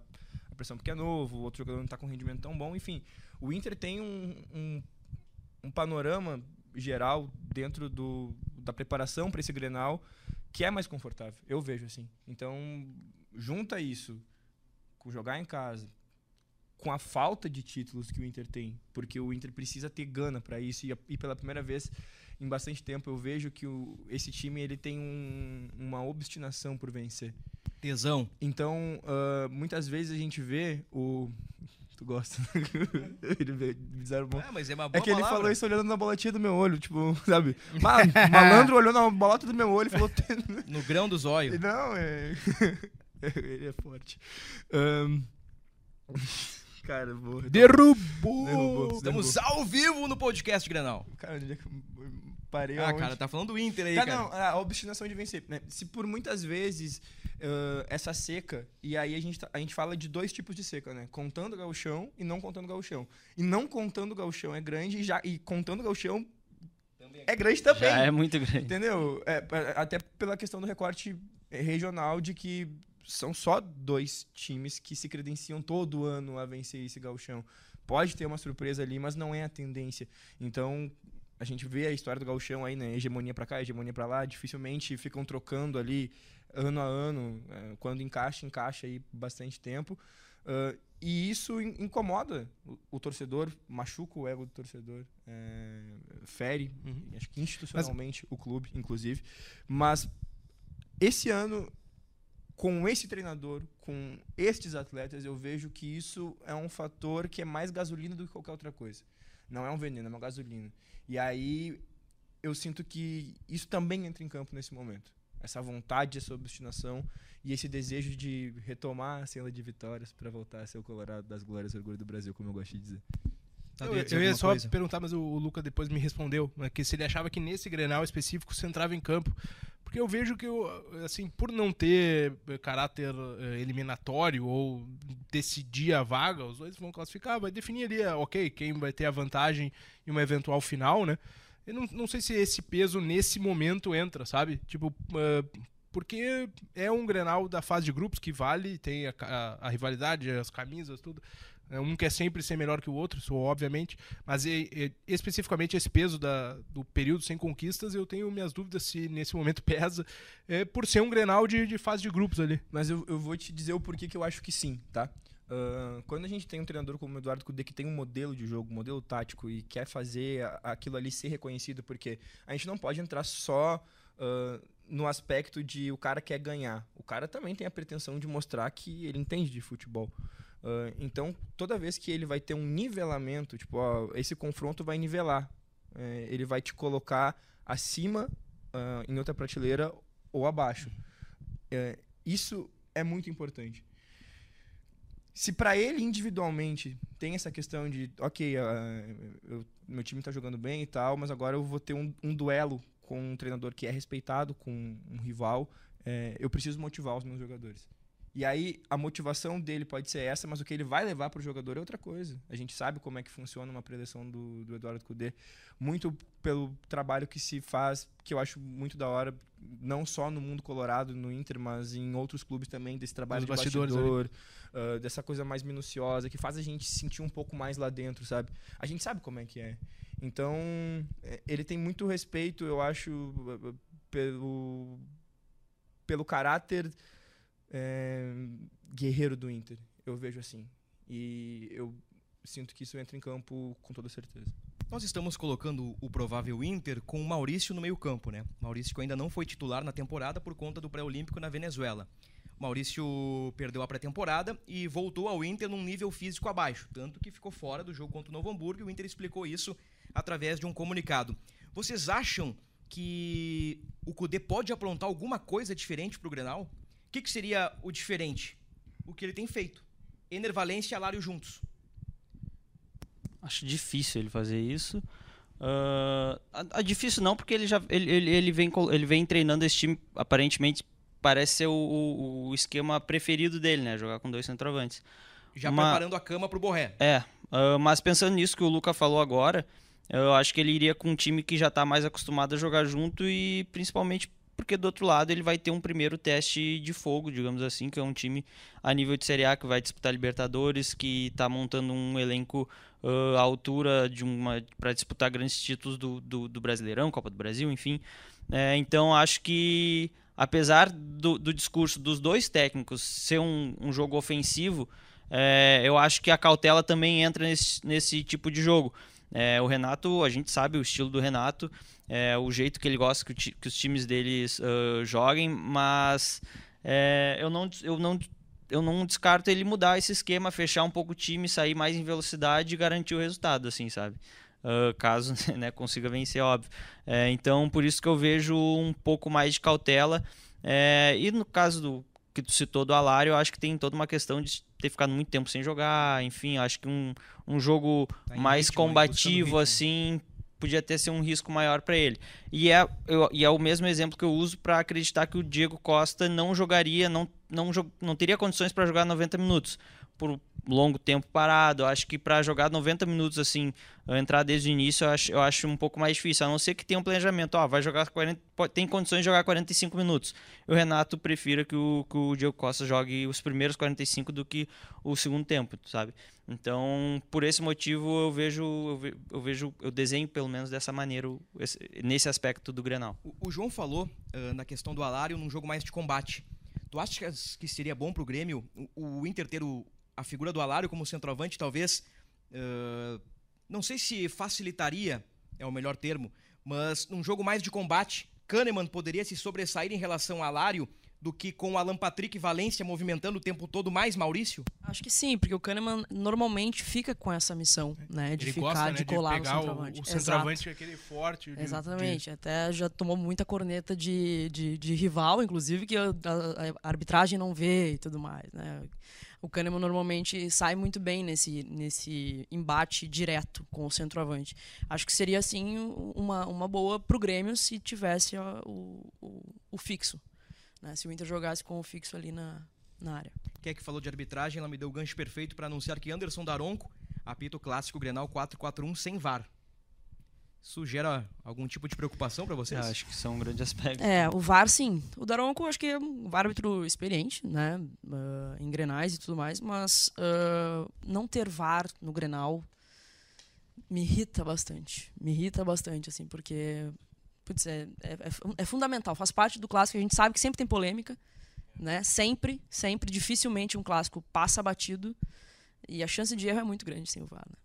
a pressão porque é novo, o outro jogador não está com rendimento tão bom. Enfim, o Inter tem um, um, um panorama geral dentro do, da preparação para esse Grenal que é mais confortável. Eu vejo assim. Então, junta isso com jogar em casa, com a falta de títulos que o Inter tem, porque o Inter precisa ter gana para isso e, e, pela primeira vez em bastante tempo eu vejo que o, esse time ele tem um, uma obstinação por vencer. Tesão. Então, uh, muitas vezes a gente vê o Tu gosta. [laughs] ele fizeram bom. É, mas é uma boa É que ele falou isso olhando na bolotinha do meu olho, tipo, [laughs] sabe? [laughs] malandro olhou na bolota do meu olho e falou. no grão do zóio. Não, é. ele é forte. Um... Cara, vou. Derrubou! Derrubou! Estamos derrubou. ao vivo no podcast Granal. Cara, onde é que parei? Ah, cara, tá falando do Inter aí, tá, cara. Não, a obstinação de vencer. Né? Se por muitas vezes uh, essa seca, e aí a gente, tá, a gente fala de dois tipos de seca, né? Contando o gauchão e não contando o gauchão. E não contando o gauchão é grande, e, já, e contando o gauchão é grande também. Já é muito grande. Entendeu? É, até pela questão do recorte regional de que são só dois times que se credenciam todo ano a vencer esse gauchão. Pode ter uma surpresa ali, mas não é a tendência. Então, a gente vê a história do gauchão aí, né? Hegemonia para cá, hegemonia para lá. Dificilmente ficam trocando ali ano a ano. É, quando encaixa, encaixa aí bastante tempo. Uh, e isso incomoda o, o, torcedor, machuca o ego do torcedor, é, fere, uhum. acho que institucionalmente, mas... o clube, inclusive. Mas esse ano com esse treinador, com estes atletas, eu vejo que isso é um fator que é mais gasolina do que qualquer outra coisa. Não é um veneno, é uma gasolina. E aí eu sinto que isso também entra em campo nesse momento. Essa vontade, essa obstinação e esse desejo de retomar a cena de vitórias para voltar a ser o Colorado das glórias e orgulho do Brasil, como eu gosto de dizer. Tá eu, eu ia só coisa? perguntar, mas o, o Luca depois me respondeu, né, que se ele achava que nesse Grenal específico você entrava em campo. Porque eu vejo que, eu, assim, por não ter eh, caráter eh, eliminatório ou decidir a vaga, os dois vão classificar, vai definir ali, eh, ok, quem vai ter a vantagem em uma eventual final, né? Eu não, não sei se esse peso nesse momento entra, sabe? Tipo, uh, porque é um Grenal da fase de grupos que vale, tem a, a, a rivalidade, as camisas, tudo. É, um quer sempre ser melhor que o outro, isso obviamente, mas e, e, especificamente esse peso da, do período sem conquistas, eu tenho minhas dúvidas se nesse momento [laughs] pesa, é, por ser um Grenal de, de fase de grupos ali. Mas eu, eu vou te dizer o porquê que eu acho que sim, tá? Uh, quando a gente tem um treinador como o Eduardo Cudê que tem um modelo de jogo, um modelo tático e quer fazer aquilo ali ser reconhecido, porque a gente não pode entrar só uh, no aspecto de o cara quer ganhar. O cara também tem a pretensão de mostrar que ele entende de futebol. Uh, então, toda vez que ele vai ter um nivelamento, tipo, ó, esse confronto vai nivelar. É, ele vai te colocar acima, uh, em outra prateleira, ou abaixo. É, isso é muito importante. Se para ele individualmente tem essa questão de, ok, uh, eu, meu time está jogando bem e tal, mas agora eu vou ter um, um, duelo com um treinador que é respeitado, com um rival, é, eu preciso motivar os meus jogadores. E aí a motivação dele pode ser essa, mas o que ele vai levar para o jogador é outra coisa. A gente sabe como é que funciona uma preleção do, do Eduardo Cudê, muito pelo trabalho que se faz, que eu acho muito da hora, não só no mundo colorado, no Inter, mas em outros clubes também, desse trabalho Os de bastidor, uh, dessa coisa mais minuciosa, que faz a gente sentir um pouco mais lá dentro, sabe? A gente sabe como é que é. Então, é, ele tem muito respeito, eu acho, pelo, pelo caráter é, guerreiro do Inter. Eu vejo assim. E eu sinto que isso entra em campo com toda certeza. Nós estamos colocando o provável Inter com o Maurício no meio-campo, né? Maurício ainda não foi titular na temporada por conta do pré-olímpico na Venezuela. Maurício perdeu a pré-temporada e voltou ao Inter num nível físico abaixo, tanto que ficou fora do jogo contra o Novo Hamburgo e o Inter explicou isso através de um comunicado. Vocês acham que o Cudê pode aprontar alguma coisa diferente para o Grenal? O que, que seria o diferente? O que ele tem feito. Ener Valência e Alário juntos. Acho difícil ele fazer isso. Uh, a, a difícil não, porque ele já ele, ele, ele, vem, ele vem treinando esse time, aparentemente parece ser o, o, o esquema preferido dele, né? Jogar com dois centroavantes. Já preparando a cama pro Borré. É, uh, mas pensando nisso que o Luca falou agora, eu acho que ele iria com um time que já está mais acostumado a jogar junto e principalmente porque do outro lado ele vai ter um primeiro teste de fogo, digamos assim, que é um time a nível de Série A que vai disputar Libertadores, que está montando um elenco uh, à altura de uma para disputar grandes títulos do, do, do, Brasileirão, Copa do Brasil, enfim. É, então acho que apesar do, do, discurso dos dois técnicos ser um, um jogo ofensivo, é, eu acho que a cautela também entra nesse, nesse tipo de jogo. É, o Renato, a gente sabe o estilo do Renato, é, o jeito que ele gosta que, que os times deles uh, joguem, mas é, eu, não, eu, não, eu não descarto ele mudar esse esquema, fechar um pouco o time, sair mais em velocidade e garantir o resultado, assim, sabe? Uh, caso [laughs] né, consiga vencer, óbvio. É, então, por isso que eu vejo um pouco mais de cautela. É, e no caso do que tu citou do Alário, eu acho que tem toda uma questão de ter ficado muito tempo sem jogar, enfim, acho que um, um jogo tá mais ritmo, combativo, assim, podia ter sido um risco maior para ele. E é, eu, e é o mesmo exemplo que eu uso para acreditar que o Diego Costa não jogaria, não, não, não teria condições para jogar 90 minutos por longo tempo parado. Eu acho que para jogar 90 minutos assim, entrar desde o início, eu acho, eu acho um pouco mais difícil. A não ser que tenha um planejamento, ó, vai jogar 40, tem condições de jogar 45 minutos. O Renato prefira que o, que o Diego Costa jogue os primeiros 45 do que o segundo tempo, sabe? Então, por esse motivo, eu vejo, eu vejo, eu desenho pelo menos dessa maneira, nesse aspecto do Grenal. O, o João falou uh, na questão do Alário num jogo mais de combate. Tu acha que seria bom para o Grêmio o, o Inter ter o, a figura do Alário como centroavante, talvez, uh, não sei se facilitaria, é o melhor termo, mas num jogo mais de combate, Kahneman poderia se sobressair em relação ao Alário do que com o Alan Patrick e Valência movimentando o tempo todo mais Maurício? Acho que sim, porque o Kahneman normalmente fica com essa missão, né? De Ele ficar, gosta, né, de colar de no centroavante. O, o centroavante é aquele forte. De, Exatamente. De... Até já tomou muita corneta de, de, de rival, inclusive, que a, a, a, arbitragem não vê e tudo mais, né? o Kahneman normalmente sai muito bem nesse, nesse embate direto com o centroavante. Acho que seria, assim, uma, uma boa pro Grêmio se tivesse ó, o, o, o, fixo. Né? Se o Inter jogasse com o fixo ali na, na área. Quem é que falou de arbitragem? Ela me deu o gancho perfeito para anunciar que Anderson Daronco apita o clássico Grenal 4-4-1 sem VAR. Isso gera algum tipo de preocupação para vocês? Eu acho que são um grande aspecto. É, o VAR sim. O Daronco acho que é um árbitro experiente, né? Uh, em Grenais e tudo mais, mas uh, não ter VAR no Grenal me irrita bastante. Me irrita bastante, assim, porque putz, é, é, é, é fundamental, faz parte do clássico. A gente sabe que sempre tem polêmica, né? Sempre, sempre. Dificilmente um clássico passa batido. E a chance de erro é muito grande sem o VAR, né?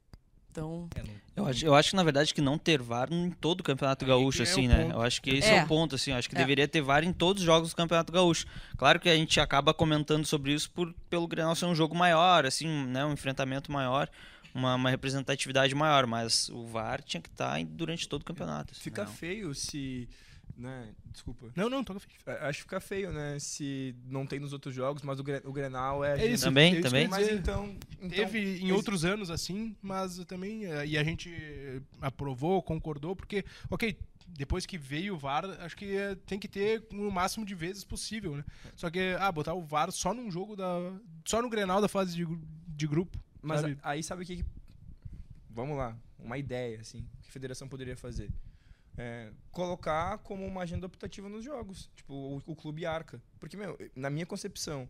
Então. É, eu acho, eu acho que, na verdade, que não ter VAR em todo o Campeonato Gaúcho, é assim, né? Eu acho que esse é, é o ponto, assim. Eu acho que é. deveria ter VAR em todos os jogos do Campeonato Gaúcho. Claro que a gente acaba comentando sobre isso por, pelo Grenal ser um jogo maior, assim, né? Um enfrentamento maior. Uma, uma, representatividade maior, mas o VAR tinha que estar tá durante todo o campeonato. Assim, Fica não. feio se né? Desculpa. Não, não, toca feio. Acho que fica feio, né? Se não tem nos outros jogos, mas o, o Grenal é. É isso. Também, também. Mas então, então, Teve em outros anos assim, mas também. Eh, e a gente aprovou, concordou, porque, ok, depois que veio o VAR, acho que eh, tem que ter o máximo de vezes possível, né? Só que, ah, botar o VAR só num jogo da. Só no Grenal da fase de, de grupo. Mas sabe? aí sabe o que. Vamos lá, uma ideia, assim, que a federação poderia fazer é, colocar como uma agenda optativa nos jogos. Tipo, o, o clube arca. Porque, meu, na minha concepção,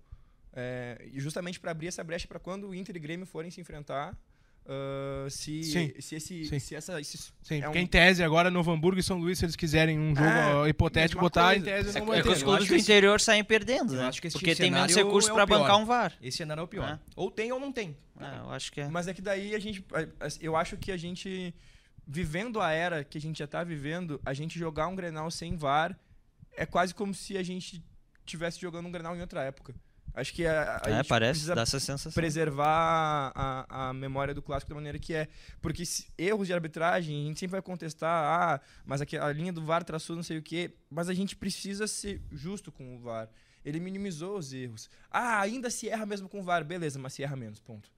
é, justamente para abrir essa brecha para quando o Inter e Grêmio forem se enfrentar, Uh, se, sim, se, esse, sim. se essa. Esse sim, é porque um... em tese agora Novo Hamburgo e São Luís, se eles quiserem um jogo é, hipotético botar, em tese é, não vai é ter. Os clubes do interior saem perdendo, né? porque tem menos recursos é para bancar um VAR. Esse cenário é o pior. É. Ou tem ou não tem. É, eu acho que é. Mas é que daí a gente. Eu acho que a gente vivendo a era que a gente já está vivendo, a gente jogar um Grenal sem VAR é quase como se a gente tivesse jogando um Grenal em outra época. Acho que a, a é, gente parece, dá essa sensação. preservar a, a memória do clássico da maneira que é. Porque se, erros de arbitragem, a gente sempre vai contestar, ah, mas aqui, a linha do VAR traçou não sei o quê, mas a gente precisa ser justo com o VAR. Ele minimizou os erros. Ah, ainda se erra mesmo com o VAR. Beleza, mas se erra menos, ponto.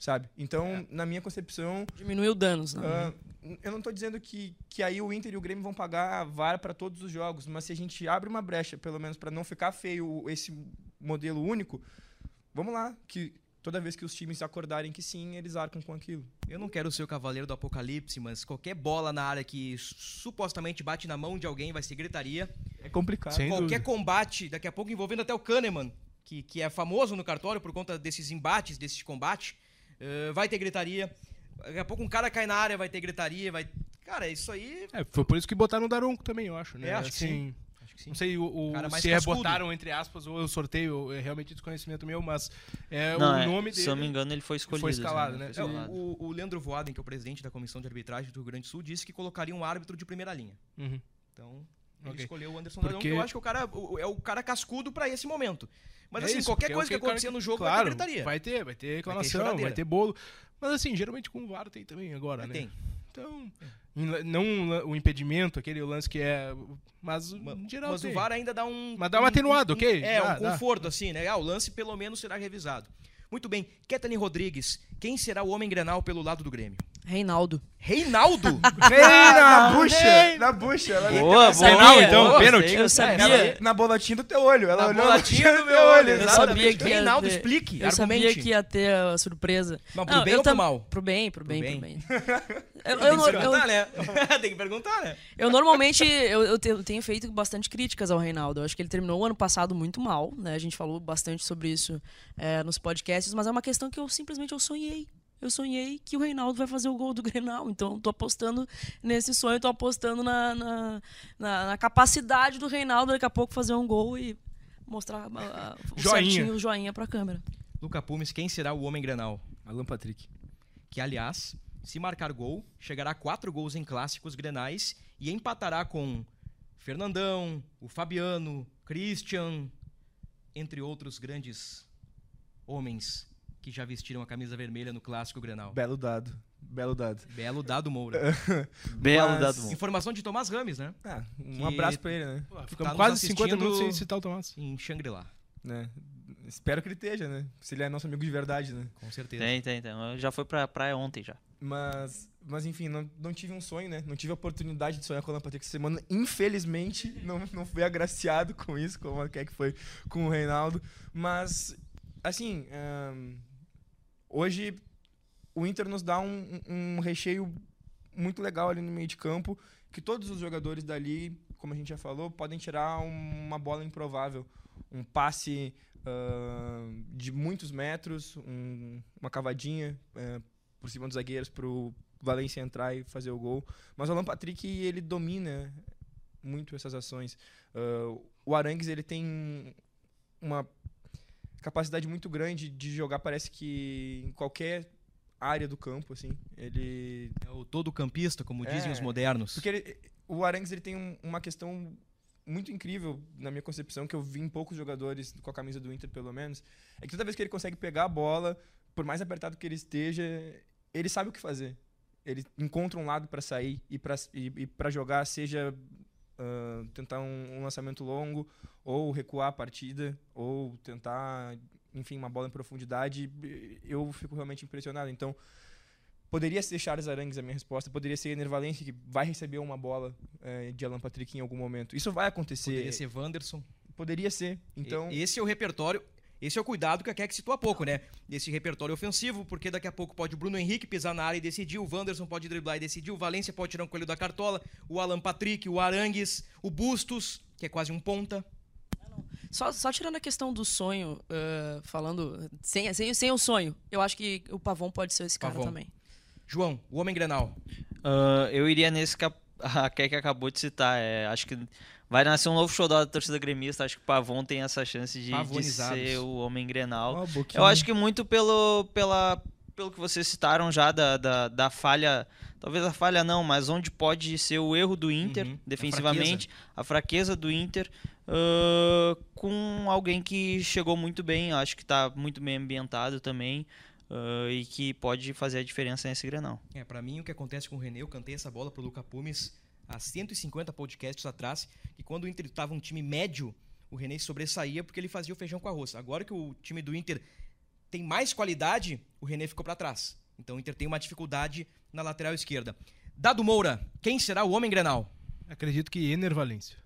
Sabe? Então, É. na minha concepção, Diminuiu danos, né? ah, eu não tô dizendo que, que aí o Inter e o Grêmio vão pagar VAR para todos os jogos, mas se a gente abre uma brecha, pelo menos para não ficar feio esse modelo único, vamos lá, que toda vez que os times acordarem que sim, eles arcam com aquilo. Eu não quero ser o cavaleiro do apocalipse, mas qualquer bola na área que supostamente bate na mão de alguém vai ser gritaria. É complicado. Sem qualquer dúvida. combate, daqui a pouco envolvendo até o Kahneman, que, que é famoso no cartório por conta desses embates, desses combates, eh, vai ter gritaria. Daqui a pouco um cara cai na área, vai ter gritaria, vai... Cara, isso aí... É, foi por isso que botaram o Daronco também, eu acho, né? É, acho que Assim, Acho que sim. Não sei o, o- Cara mais se é cascudo. botaram entre aspas ou eu sorteio, é realmente desconhecimento meu, mas é Não, o é, nome se eu não me dele. engano, ele foi escolhido. foi escalado, né? Foi É, escalado. o, o Leandro Voaden, que é o presidente da Comissão de Arbitragem do Rio Grande do Sul, disse que colocaria um árbitro de primeira linha. Uhum. Então, ele Ok. escolheu o Anderson Porque- que eu acho que o cara, o- é o cara cascudo pra esse momento. Mas É assim, isso, qualquer é coisa que, o cara acontecer no jogo claro, vai ter gritaria. Vai ter, vai ter reclamação, vai choradeira. ter, bolo. Mas assim, geralmente com o VAR tem também agora, É, né? tem. Então, não o impedimento, aquele lance que é. Mas Ma- em geral Mas tem. o VAR ainda dá um. Mas dá uma um- atenuada, um- ok? É, Dá, um dá. conforto, assim, né? Ah, o lance pelo menos será revisado. Muito bem. Kathleen Rodrigues, quem será o homem grenal pelo lado do Grêmio? Reinaldo. Reinaldo! [laughs] Ei, na bucha! Na bucha! Ela Boa, Sabia. boa. Penal, então, boa, pênalti. Eu sabia. ela- Na bolotinha do teu olho. Ela Na olhou bolatinha do meu teu olho, Eu sabia que ia Reinaldo, ter- explique, Eu sabia argumente. que ia ter a surpresa. Mas pro bem eu ou pro mal? Pro bem, pro bem, Pro pro bem. bem. [laughs] Eu, Tem eu, que eu, perguntar, né? [laughs] Tem que perguntar, né? eu normalmente eu, eu tenho feito bastante críticas ao Reinaldo. Eu acho que ele terminou o ano passado muito mal, né? A gente falou bastante sobre isso é, nos podcasts, mas é uma questão que eu simplesmente eu sonhei. Eu sonhei que o Reinaldo vai fazer o gol do [laughs] Grenal. Então, eu tô apostando nesse sonho, tô apostando na, na, na- na capacidade do Reinaldo daqui a pouco fazer um gol e mostrar ah, o Joinha. certinho, o joinha pra câmera. Luca Pumes, quem será o homem grenal? Alan Patrick. que aliás, se marcar gol, chegará a quatro gols em clássicos grenais e empatará com Fernandão, o Fabiano, Christian, entre outros grandes homens que já vestiram a camisa vermelha no clássico grenal. Belo dado. Belo dado. Belo dado Moura. [laughs] Belo Mas- dado bom. Informação de Tomás Rames, né? Ah, um Que- abraço pra ele, né? Pô, tá Ficamos nos quase 50 assistindo- minutos sem citar o Tomás. Em Shangri-La, né? Espero que ele esteja, né? Se ele é nosso amigo de verdade, né? com certeza. Tem, tem, tem. Eu já foi pra praia ontem já. Mas, mas enfim, não, não tive um sonho, né? Não tive a oportunidade de sonhar com o Alan Patrick essa semana. Infelizmente, não, não fui agraciado com isso, como é que foi com o Reinaldo. Mas, assim, hoje o Inter nos dá um, um- recheio muito legal ali no meio de campo, que todos os jogadores dali, como a gente já falou, podem tirar uma bola improvável. Um passe ahn, de muitos metros, um- uma cavadinha eh, por cima dos zagueiros pro Valência entrar e fazer o gol. Mas o Alan Patrick, ele domina muito essas ações. Ah, o Arangues, ele tem uma capacidade muito grande de jogar, parece que em qualquer área do campo, assim. Ele É o todo campista, como É. dizem os modernos. porque ele- o Arangues ele tem um- uma questão muito incrível, na minha concepção, que eu vi em poucos jogadores com a camisa do Inter, pelo menos, é que toda vez que ele consegue pegar a bola, por mais apertado que ele esteja, ele sabe o que fazer. Ele encontra um lado para sair e para jogar, seja ah, tentar um, um lançamento longo, ou recuar a partida, ou tentar, enfim, uma bola em profundidade. Eu fico realmente impressionado. Então, Poderia ser Charles Arangues a minha resposta, poderia ser Ener Valencia, que vai receber uma bola eh, de Alan Patrick em algum momento. Isso vai acontecer. Poderia ser Wanderson. Poderia ser. Então, Esse é o repertório. Esse é o cuidado que a Keck citou há pouco, né? Desse repertório ofensivo, porque daqui a pouco pode o Bruno Henrique pisar na área e decidir, o Wanderson pode driblar e decidir, o Valência pode tirar um coelho da cartola, o Alan Patrick, o Arangues, o Bustos, que é quase um ponta. Só, só tirando a questão do sonho, eh, falando sem, sem, sem o sonho, eu acho que o Pavão pode ser esse cara Pavão. também. João, o Homem Grenal. Ah, eu iria nesse que a, [laughs] a Kek acabou de citar. É, acho que vai nascer um novo xodó da torcida gremista. Acho que o Pavon tem essa chance de, de ser o homem grenal. Boquinha. Eu acho que muito pelo, pela, pelo que vocês citaram já da, da, da falha, talvez a falha não, mas onde pode ser o erro do Inter Uhum, a defensivamente, a fraqueza. do Inter, ah, com alguém que chegou muito bem, acho que está muito bem ambientado também ah, e que pode fazer a diferença nesse Grenal. É, pra mim o que acontece com o René, eu cantei essa bola pro Luca Pumes há 150 podcasts atrás, que quando o Inter tava um time médio, o René sobressaía porque ele fazia o feijão com arroz. Agora que o time do Inter tem mais qualidade, o René ficou para trás. Então o Inter tem uma dificuldade na lateral esquerda. Dado Moura, quem será o homem Grenal? Acredito que Ener Valência.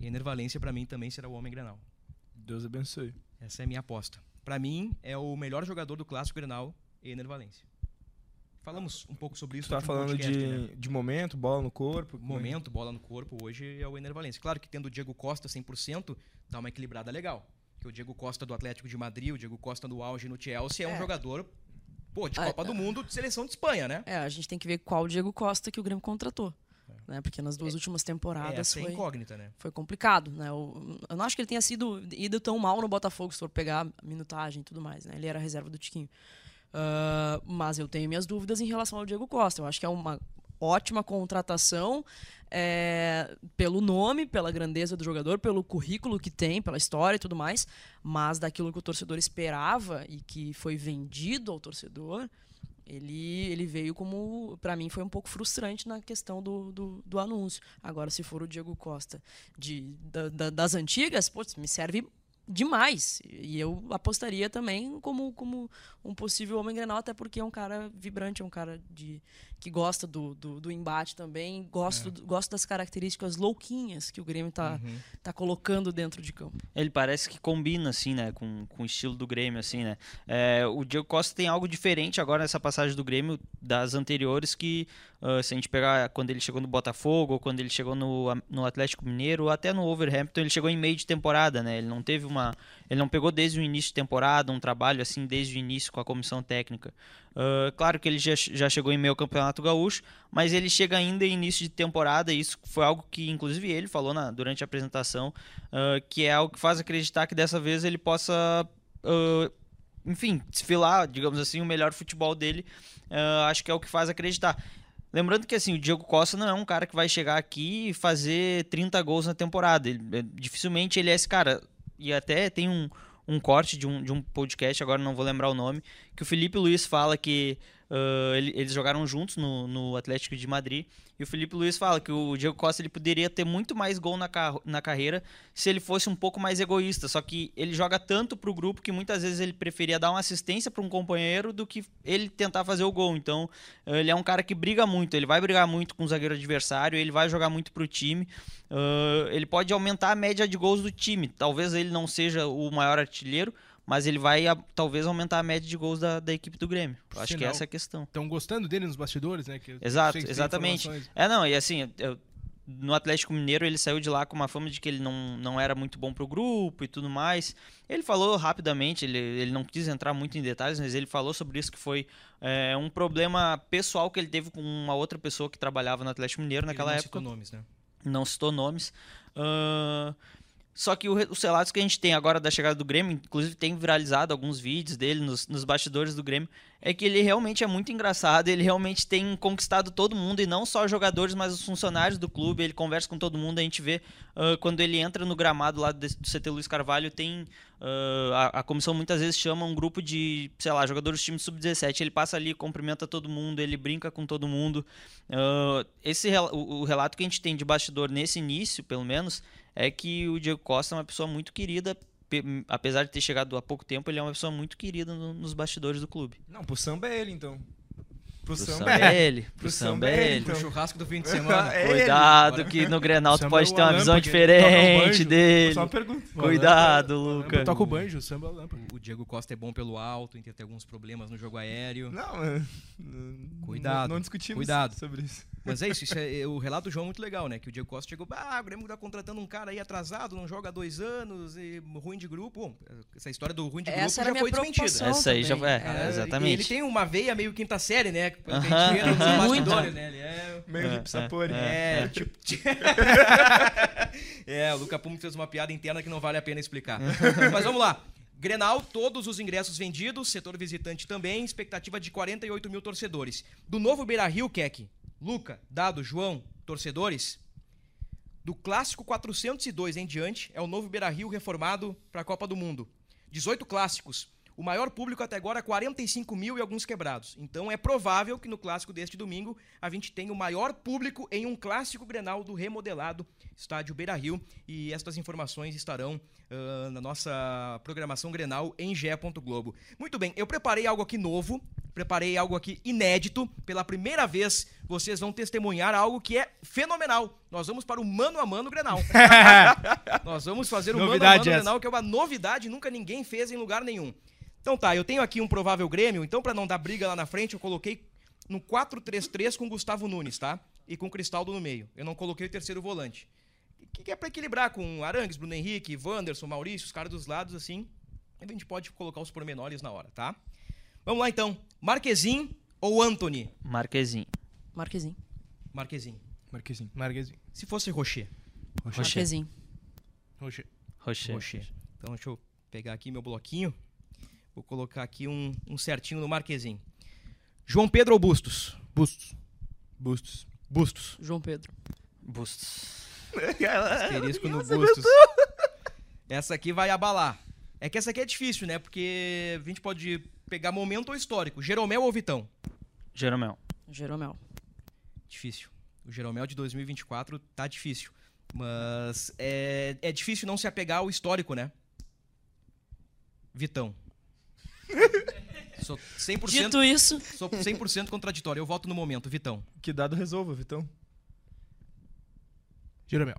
Ener Valência para mim também será o homem Grenal. Deus abençoe. Essa é a minha aposta. Para mim é o melhor jogador do clássico Grenal, Ener Valência. Falamos um pouco sobre isso. Você tá falando podcast, de, né? de momento, bola no corpo. é? momento, bola no corpo, hoje é o Ener Valencia. Claro que tendo o Diego Costa 100%, dá uma equilibrada legal. Porque o Diego Costa do Atlético de Madrid, o Diego Costa do auge no Chelsea é, um É. jogador, pô, de Ah, Copa do Mundo, de seleção de Espanha, né? É, a gente tem que ver qual Diego Costa que o Grêmio contratou. Né? Porque nas duas últimas É, temporadas essa é foi, incógnita, né? foi complicado. Né? Eu, eu não acho que ele tenha sido ido tão mal no Botafogo, se for pegar a minutagem e tudo mais. Né? Ele era a reserva do Tiquinho. Ah, mas eu tenho minhas dúvidas em relação ao Diego Costa. Eu acho que é uma ótima contratação é, pelo nome, pela grandeza do jogador, pelo currículo que tem, pela história e tudo mais. Mas daquilo que o torcedor esperava e que foi vendido ao torcedor, ele, ele veio como. Pra mim foi um pouco frustrante na questão do, do, do anúncio. Agora, se for o Diego Costa de, da- da- das antigas, putz, me serve demais. E eu apostaria também como, como um possível homem grenal, até porque é um cara vibrante, é um cara de, que gosta do, do, do embate também, gosto, do- gosto das características louquinhas que o Grêmio tá, tá colocando dentro de campo. Ele parece que combina, assim, né, com, com o estilo do Grêmio, assim, né. É, o Diego Costa tem algo diferente agora nessa passagem do Grêmio das anteriores que, ah, se a gente pegar quando ele chegou no Botafogo, ou quando ele chegou no, no Atlético Mineiro, ou até no Overhampton, ele chegou em meio de temporada, né, ele não teve uma... Ele não pegou desde o início de temporada um trabalho, assim, desde o início com a comissão técnica. Ah, claro que ele já, já chegou em meio ao Campeonato Gaúcho, mas ele chega ainda em início de temporada, e isso foi algo que, inclusive, ele falou na, durante a apresentação, ah, que é algo que faz acreditar que dessa vez ele possa, ah, enfim, desfilar, digamos assim, o melhor futebol dele. Acho que é o que faz acreditar. Lembrando que assim, o Diego Costa não é um cara que vai chegar aqui e fazer 30 gols na temporada. Ele, é, dificilmente ele é esse cara. E até tem um, um corte de um, de um podcast, agora não vou lembrar o nome, que o Felipe Luiz fala que ah, ele- eles jogaram juntos no, no Atlético de Madrid. E o Felipe Luiz fala que o Diego Costa ele poderia ter muito mais gol na, na carreira se ele fosse um pouco mais egoísta. Só que ele joga tanto pro grupo que muitas vezes ele preferia dar uma assistência para um companheiro do que ele tentar fazer o gol. Então, eh, ele é um cara que briga muito. Ele vai brigar muito com o zagueiro adversário, ele vai jogar muito pro time. Ah, ele pode aumentar a média de gols do time. Talvez ele não seja o maior artilheiro, mas ele vai a- talvez aumentar a média de gols da, da equipe do Grêmio. Eu acho que Sinal. essa é a questão. Estão gostando dele nos bastidores, né? Que Exato, exatamente. É, não, e assim, eu- no Atlético Mineiro ele saiu de lá com uma fama de que ele não, não era muito bom pro grupo e tudo mais. Ele falou rapidamente, ele, ele não quis entrar muito em detalhes, mas ele falou sobre isso que foi é, um problema pessoal que ele teve com uma outra pessoa que trabalhava no Atlético Mineiro naquela Ele não época citou nomes, né? não citou nomes. Ahn, só que o os relatos que a gente tem agora da chegada do Grêmio, inclusive tem viralizado alguns vídeos dele nos, nos bastidores do Grêmio, é que ele realmente é muito engraçado, ele realmente tem conquistado todo mundo, e não só os jogadores, mas os funcionários do clube, ele conversa com todo mundo, a gente vê ah, quando ele entra no gramado lá do, CT Luiz Carvalho, tem ah, a, a comissão muitas vezes chama um grupo de, sei lá, jogadores do time sub-17, ele passa ali, cumprimenta todo mundo, ele brinca com todo mundo. Ah, esse o, o relato que a gente tem de bastidor nesse início, pelo menos, é que o Diego Costa é uma pessoa muito querida, pe- apesar de ter chegado há pouco tempo, ele é uma pessoa muito querida no- nos bastidores do clube. Não, pro samba é ele, então. Pro, Pro samba, samba é ele, pro samba é ele. ele, Pro churrasco do fim de [laughs] semana. É ele. Cuidado Agora- que no Grenal tu pode ter uma visão toca diferente dele. [laughs] Só uma pergunta. Cuidado, Eu Luca. toco o banjo, o samba é lâmpada. O Diego Costa é bom pelo alto, tem alguns problemas no jogo aéreo. Não, é- não- Cuidado, Não, não discutimos cuidado. sobre isso. Mas é isso, isso é, [laughs] o relato do João é muito legal, né? Que o Diego Costa chegou, ah, o Grêmio tá contratando um cara aí atrasado, não joga há dois anos, e ruim de grupo. Bom, essa história do ruim de grupo Essa já foi desmentida. Essa aí já também. foi- é, É, exatamente. E ele tem uma veia meio quinta série, né? Pelo que a Aham. gente nos Muito. bastidores, né? Ele é... Meio É, de Psapori. É, tipo. [laughs] é, o Luca Pumo fez uma piada interna que não vale a pena explicar. [laughs] Mas vamos lá. Grenal, todos os ingressos vendidos, setor visitante também, expectativa de 48 mil torcedores. Do novo Beira Rio, Keck, Luca, Dado, João, torcedores, do clássico 402 em diante, é o novo Beira Rio reformado para a Copa do Mundo. 18 clássicos. O maior público até agora, 45 mil e alguns quebrados. Então é provável que no clássico deste domingo a gente tenha o maior público em um clássico Grenal do remodelado estádio Beira Rio. E estas informações estarão ah, na nossa programação Grenal em Gé. Globo. Muito bem, eu preparei algo aqui novo, preparei algo aqui inédito. Pela primeira vez, vocês vão testemunhar algo que é fenomenal. Nós vamos para o mano a mano Grenal. [laughs] Nós vamos fazer o mano a Novidade mano essa. Grenal, que é uma novidade, nunca ninguém fez em lugar nenhum. Então tá, eu tenho aqui um provável Grêmio, então pra não dar briga lá na frente, eu coloquei no 4-3-3 com Gustavo Nunes, tá? E com Cristaldo no meio. Eu não coloquei o terceiro volante. Que que é pra equilibrar com Arangues, Bruno Henrique, Wanderson, Maurício, os caras dos lados assim. A gente pode colocar os pormenores na hora, tá? Vamos lá então. Marquezin ou Anthony? Marquezinho. Marquezinho. Marquezin. Marquezinho. Marquezinho. Se fosse Rocher. Rocher. Marquezinho. Rocher. Rocher. Rocher. Então deixa eu pegar aqui meu bloquinho. Vou colocar aqui um, um certinho no Marquezin. João Pedro ou Bustos? Bustos. Bustos. Bustos. João Pedro. Bustos. Asterisco no Bustos. Essa aqui vai abalar. É que essa aqui é difícil, né? Porque a gente pode pegar momento ou histórico. Jeromel ou Vitão? Jeromel. Jeromel. Difícil. O Jeromel de 2024 tá difícil. Mas é, é difícil não se apegar ao histórico, né? Vitão. Sou 100%, Dito isso, sou 100 contraditório. Eu voto no momento, Vitão. Que dado resolva, Vitão. Jeromel.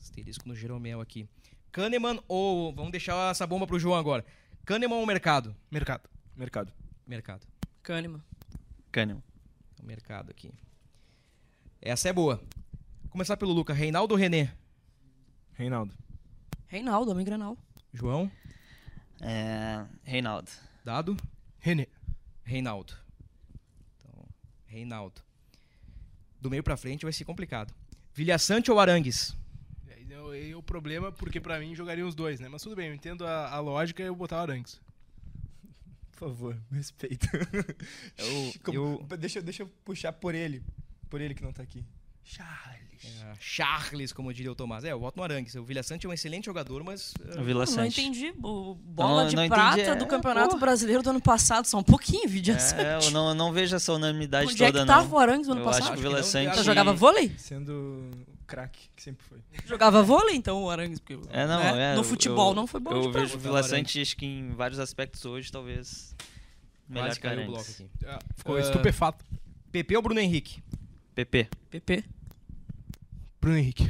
Asterisco no Jeromel aqui. Kahneman ou. Vamos deixar essa bomba pro João agora. Kahneman ou mercado? Mercado. Mercado. Mercado. Kahneman. Cânimo. O mercado aqui. Essa é boa. Vou começar pelo Luca. Reinaldo ou René? Reinaldo. Reinaldo, homem granal. João? É, Reinaldo. Dado? René. Reinaldo. Então, Reinaldo. Do meio pra frente vai ser complicado. Vilhaçante ou Arangues? É o- é problema, porque pra mim jogariam os dois, né? Mas tudo bem, eu entendo a, a lógica e eu botar o Arangues. Por favor, me respeita. Eu- [laughs] Como- eu- Deixa, deixa eu puxar por ele. Por ele que não tá aqui. Charles. É, Charles, como diria o Tomás. É, eu voto no Arangues. O Vilhaçante é um excelente jogador, mas. é, O Vila Não Sante. entendi. O bola Não, de não prata entendi, é, do Campeonato porra. Brasileiro do ano passado. Só um pouquinho, vídeo É, eu não, não vejo essa unanimidade Onde é toda, que tava não. o Arangues no ano Eu passado? acho que o Acho que Vila Sante... Só jogava vôlei? Sendo o craque que sempre foi. [laughs] Jogava vôlei, então, o Arangues. Porque, É, não, né? é. No futebol eu- não foi bom Eu vejo o Vila. Sante, acho que em vários aspectos hoje, talvez. Melhor que o Arangues. bloco aqui. Ficou Ah, estupefato. PP ou Bruno Henrique? PP. PP. Bruno Henrique.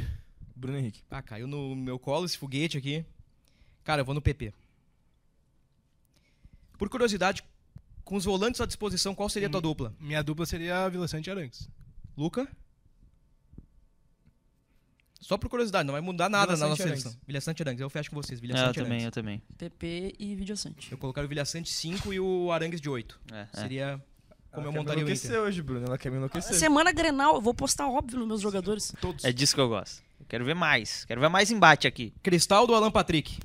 Bruno Henrique. Ah, caiu no meu colo esse foguete aqui. Cara, eu vou no PP. Por curiosidade, com os volantes à disposição, qual seria a tua dupla? Minha dupla seria Vila Sante e Arangues. Luca? Só por curiosidade, não vai mudar nada Vila na nossa Sante seleção. Vilha Sante Arangues. Eu fecho com vocês. Vilha É, eu Sante também, Arangues. eu também. PP e Videossante. Eu colocaria o Vilha Sante 5 e o Arangues de 8. É, é. Seria como eu Ela quer montaria me o Inter. enlouquecer hoje, Bruno. Ela quer me enlouquecer. Semana Grenal, eu vou postar óbvio nos meus jogadores. Todos. É disso que eu gosto. Eu quero ver mais. Quero ver mais embate aqui. Cristaldo ou Alan Patrick?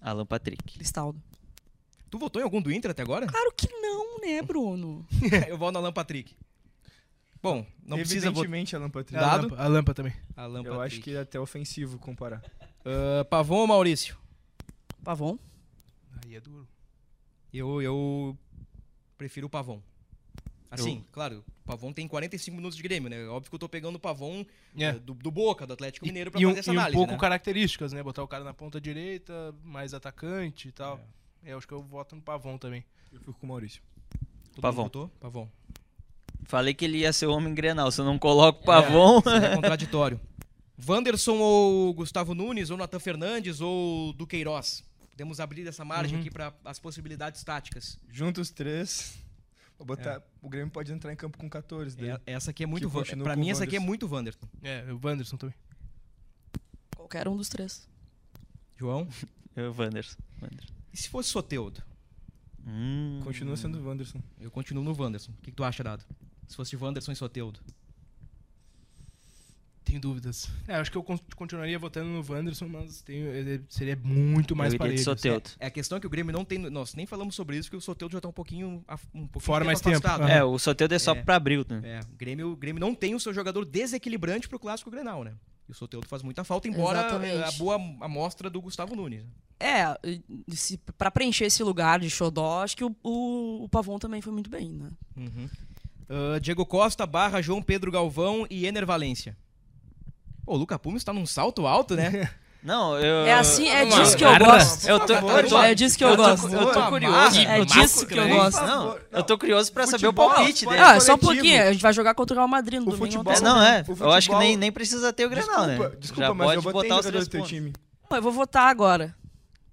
Alan Patrick. Cristaldo. Tu votou em algum do Inter até agora? Claro que não, né, Bruno? [laughs] eu vou no Alan Patrick. Bom, não precisa votar. Evidentemente, Alan Patrick. A Dado. Lampa, a Lampa também. Alan Eu Patrick. acho que é até ofensivo comparar. Ah, Pavon ou Maurício? Pavon. Aí é duro. Eu, eu prefiro o Pavon. Assim, claro, o Pavon tem 45 minutos de Grêmio, né? Óbvio que eu tô pegando o Pavon É. eh, do, do Boca, do Atlético Mineiro, pra e um, fazer essa e um análise, pouco né? características, né? Botar o cara na ponta direita, mais atacante e tal. É. eu acho que eu voto no Pavon também. Eu fico com o Maurício. Todo Pavon. Pavon. Falei que ele ia ser o homem grenal. Se eu não coloco o Pavon. Seria [laughs] contraditório. Wanderson ou Gustavo Nunes, ou Natan Fernandes, ou Duqueiroz? Podemos abrir essa margem Uhum. aqui para as possibilidades táticas. Juntos os três. Vou botar. O Grêmio pode entrar em campo com 14. daí. É- essa aqui é muito. Van- com mim, essa aqui é muito Wanderson. É, o Wanderson também. Qualquer um dos três. João? [laughs] Eu, Wanderson. Wanderson. E se fosse Soteudo? Hum. Continua sendo o Wanderson. Eu continuo no Wanderson. O que, que tu acha, Dado? Se fosse Wanderson e Soteudo. Tenho dúvidas. É, eu acho que eu con- continuaria votando no Wanderson, mas tenho, ele seria muito mais parelho. assim. Soteldo. É a questão é que o Grêmio não tem. Nós nem falamos sobre isso, porque o Soteudo já tá um pouquinho, um pouquinho Fora mais tempo. afastado. Aham. É, o Soteldo é só É. pra abril, né? É, o Grêmio, o Grêmio não tem o seu jogador desequilibrante pro clássico Grenal, né? E o Soteudo faz muita falta, embora Exatamente. a boa amostra do Gustavo Nunes. É, e se, pra preencher esse lugar de xodó, acho que o, o, o Pavon também foi muito bem, né? Uhum. Ah, Diego Costa, barra João Pedro Galvão e Ener Valência. Pô, o Luca Pumes tá num salto alto, né? [laughs] Não, eu. É assim, é disso que eu gosto. Eu tô, eu tô, É disso que eu eu tô- gosto. eu tô curioso. É disso que eu né? gosto. Não, eu tô curioso pra saber o palpite dele. Ah, só um pouquinho. A gente vai jogar contra o Real Madrid no O futebol- não É, não, é. Eu acho que nem, nem precisa ter o Grenal, Desculpa, né? desculpa, Já mas pode eu vou botar os três do teu time. Pô, eu vou votar agora.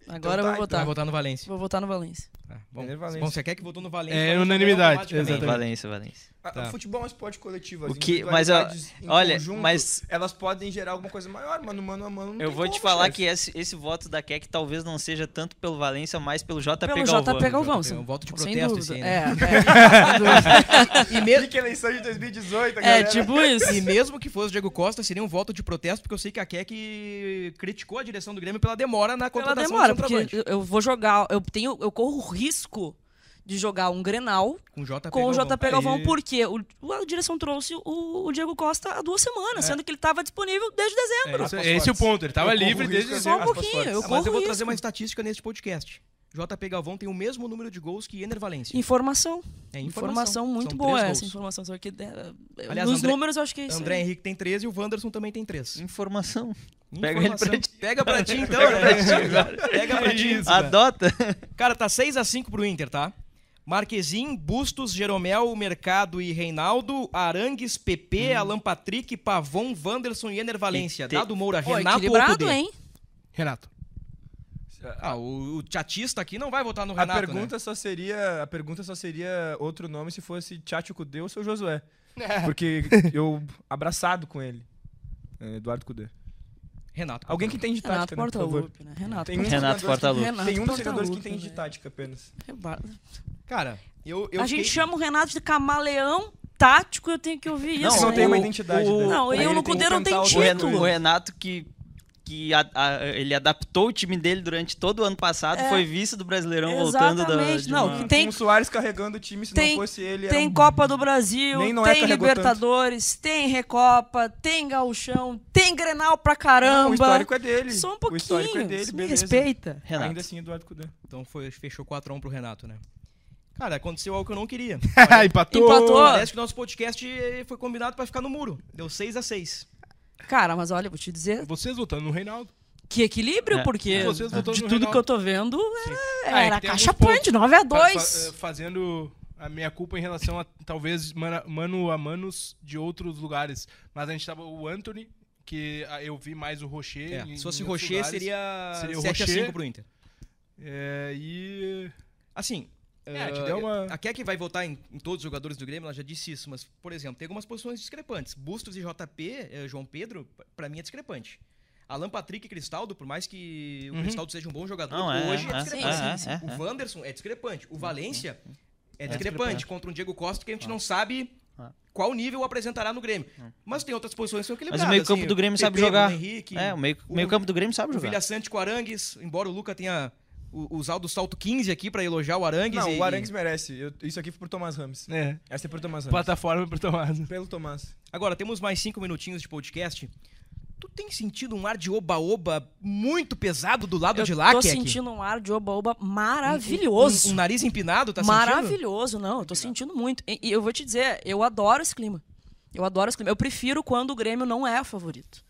Agora eu tá, vou Vai votar. votar no Valência. Vou votar no Valência. Tá, bom. Bom, você quer que votou no Valência? É Valência unanimidade, exatamente. Valência, Valência. Tá. O futebol é um esporte coletivo. O as que- mas, ó, olha, conjunto, mas- elas podem gerar alguma coisa maior, mas no mano a mano não Eu tem vou te como, falar chefe. que esse, esse voto da Keck talvez não seja tanto pelo Valência, mas pelo JP Pelo Galvão. JP Galvão. É um voto de sem protesto É, né? [laughs] é, sem dúvida. [laughs] E, me- Pique eleição de 2018, a é tipo [laughs] isso. e mesmo que fosse o Diego Costa, seria um voto de protesto, porque eu sei que a Keck criticou a direção do Grêmio pela demora na Pela contratação demora, do porque eu, eu vou jogar, eu tenho, eu corro o risco de jogar um Grenal Com o JP com o Galvão. JP Galvão, porque o, a direção trouxe o, o Diego Costa há duas semanas, sendo que ele estava disponível desde dezembro. É, Esse, aspas esse é o ponto. Ele tava Eu corro livre desde risco de Só um pouquinho, eu Ah, mas eu vou corro trazer risco. uma estatística nesse podcast. JP Galvão tem o mesmo número de gols que Ener Valência. Informação. É Informação muito São boa essa informação. Só que, é, Aliás, nos André- números eu acho que é isso. André aí. Henrique tem 13 e o Wanderson também tem 3. Informação. Pega ele pra ti. Pega pra ti então, né? Pega pra ti. [laughs] Adota. Cara, tá 6x5 pro Inter, tá? Marquezin, Bustos, Jeromel, Mercado e Reinaldo, Arangues, PP, Alan Patrick, Pavon, Wanderson e Ener Valência. E te- Dado Moura, Pô, Renato ou hein? Renato. Ah, o, o chatista aqui não vai votar no A Renato, pergunta só seria, a pergunta só seria outro nome se fosse Tchatcho Kudê ou seu Josué. [laughs] Porque eu abraçado com ele. É, Eduardo Kudê. Né? Renato. Alguém que entende de Renato tática, né, por favor. Portaluppi, né? Renato Tem um Renato que-. Renato Tem um dos jogadores que entende de né? tática apenas. Cara, eu, eu a gente fiquei- chama o Renato de camaleão tático, eu tenho que ouvir Não, isso. Não, né? tem uma identidade. o- né? Não, eu no Cudê não tem título. o Renato que, que a- a- ele adaptou o time dele durante todo o ano passado, É. foi vice do Brasileirão voltando da, Não, uma- tem- Com o Soares carregando o time, se tem- não fosse ele... era Tem um- Copa do Brasil, Nem tem Libertadores, tem Recopa, tem Gauchão, tem Grenal pra Não, caramba. o histórico é dele. Só um O pouquinho. histórico é dele, me beleza. respeita. Renato. Ainda assim, Eduardo Kudê. Então foi, fechou 4x1 pro Renato, né? Cara, aconteceu algo que eu não queria. [laughs] Empatou. Empatou. Parece que o nosso podcast foi combinado pra ficar no muro. Deu 6x6. Cara, mas olha, vou te dizer Vocês votando no Reinaldo. que equilíbrio, É. porque Vocês votaram de tudo Reinaldo. que eu tô vendo era, Ah, é era tem caixa pontos. point, 9 a Fa- 2 fa- fazendo a minha culpa em relação a talvez mano a manos de outros lugares. Mas a gente tava o Anthony, que ah, eu vi mais o Rocher. É, em- se fosse Rocher, lugares. seria, Seria o 7x5 Rocher. pro Inter. É, e. Assim, É, eh, te deu uma- a Keck vai votar em, em todos os jogadores do Grêmio, ela já disse isso, mas, por exemplo, tem algumas posições discrepantes. Bustos e JP, eh, João Pedro, p- pra mim é discrepante. Alan Patrick e Cristaldo, por mais que o Uhum. Cristaldo seja um bom jogador, Não, é, hoje é, é, discrepante. é, sim, sim. O Wanderson é discrepante. O Valência é, discrepante, discrepante. contra um Diego Costa que a gente não sabe Ah. qual nível apresentará no Grêmio. Mas tem outras posições que são Mas equilibradas. o meio-campo assim, do Grêmio sabe Pepe, jogar. Bruno Henrique, É, o meio, o- meio campo do Grêmio sabe o jogar. Vilha Sante com o Arangues, embora o Luca tenha u- usado o salto 15 aqui pra elogiar o Arangues. Não, e- o Arangues merece. Eu- isso aqui foi pro Tomás Ramos. É. Essa é pro Tomás Ramos. Plataforma pro Tomás. Pelo Tomás. Agora, temos mais cinco minutinhos de podcast. Tu tem sentido um ar de oba-oba muito pesado do lado Eu de lá, tô Keck? sentindo um ar de oba-oba Um- maravilhoso. Um, um nariz empinado, tá sentindo? Maravilhoso, não, eu tô sentindo muito. E, e eu vou te dizer, eu adoro esse clima. Eu adoro esse clima. Eu prefiro quando o Grêmio não é favorito.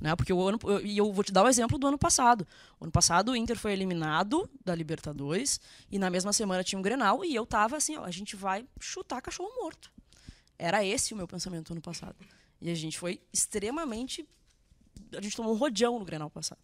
Né? Porque o ano. E eu, vou te dar o exemplo do ano passado. O ano passado o Inter foi eliminado da Libertadores e na mesma semana tinha um Grenal e eu tava assim, ó, a gente vai chutar cachorro morto. Era esse o meu pensamento ano passado. E a gente foi extremamente. A gente tomou um rodeão no Grenal passado.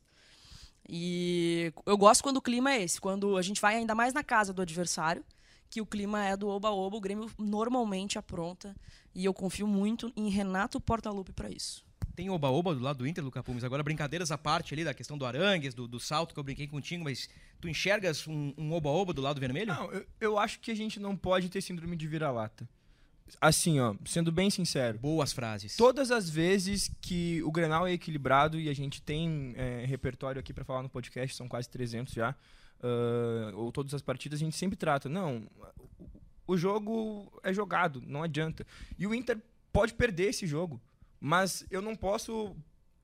E eu gosto quando o clima é esse, quando a gente vai ainda mais na casa do adversário, que o clima é do oba-oba, o Grêmio normalmente apronta. E eu confio muito em Renato Portaluppi para isso. Tem oba-oba do lado do Inter, Luca Pumes. Agora, brincadeiras à parte ali da questão do Arangues, do, do salto que eu brinquei contigo, mas tu enxergas um um oba-oba do lado vermelho? Não, eu, eu acho que a gente não pode ter síndrome de vira-lata. Assim, ó, sendo bem sincero. Boas frases. Todas as vezes que o Grenal é equilibrado e a gente tem é, repertório aqui pra falar no podcast, são quase 300 já, ah, ou todas as partidas, a gente sempre trata. Não, o jogo é jogado, não adianta. E o Inter pode perder esse jogo, mas eu não posso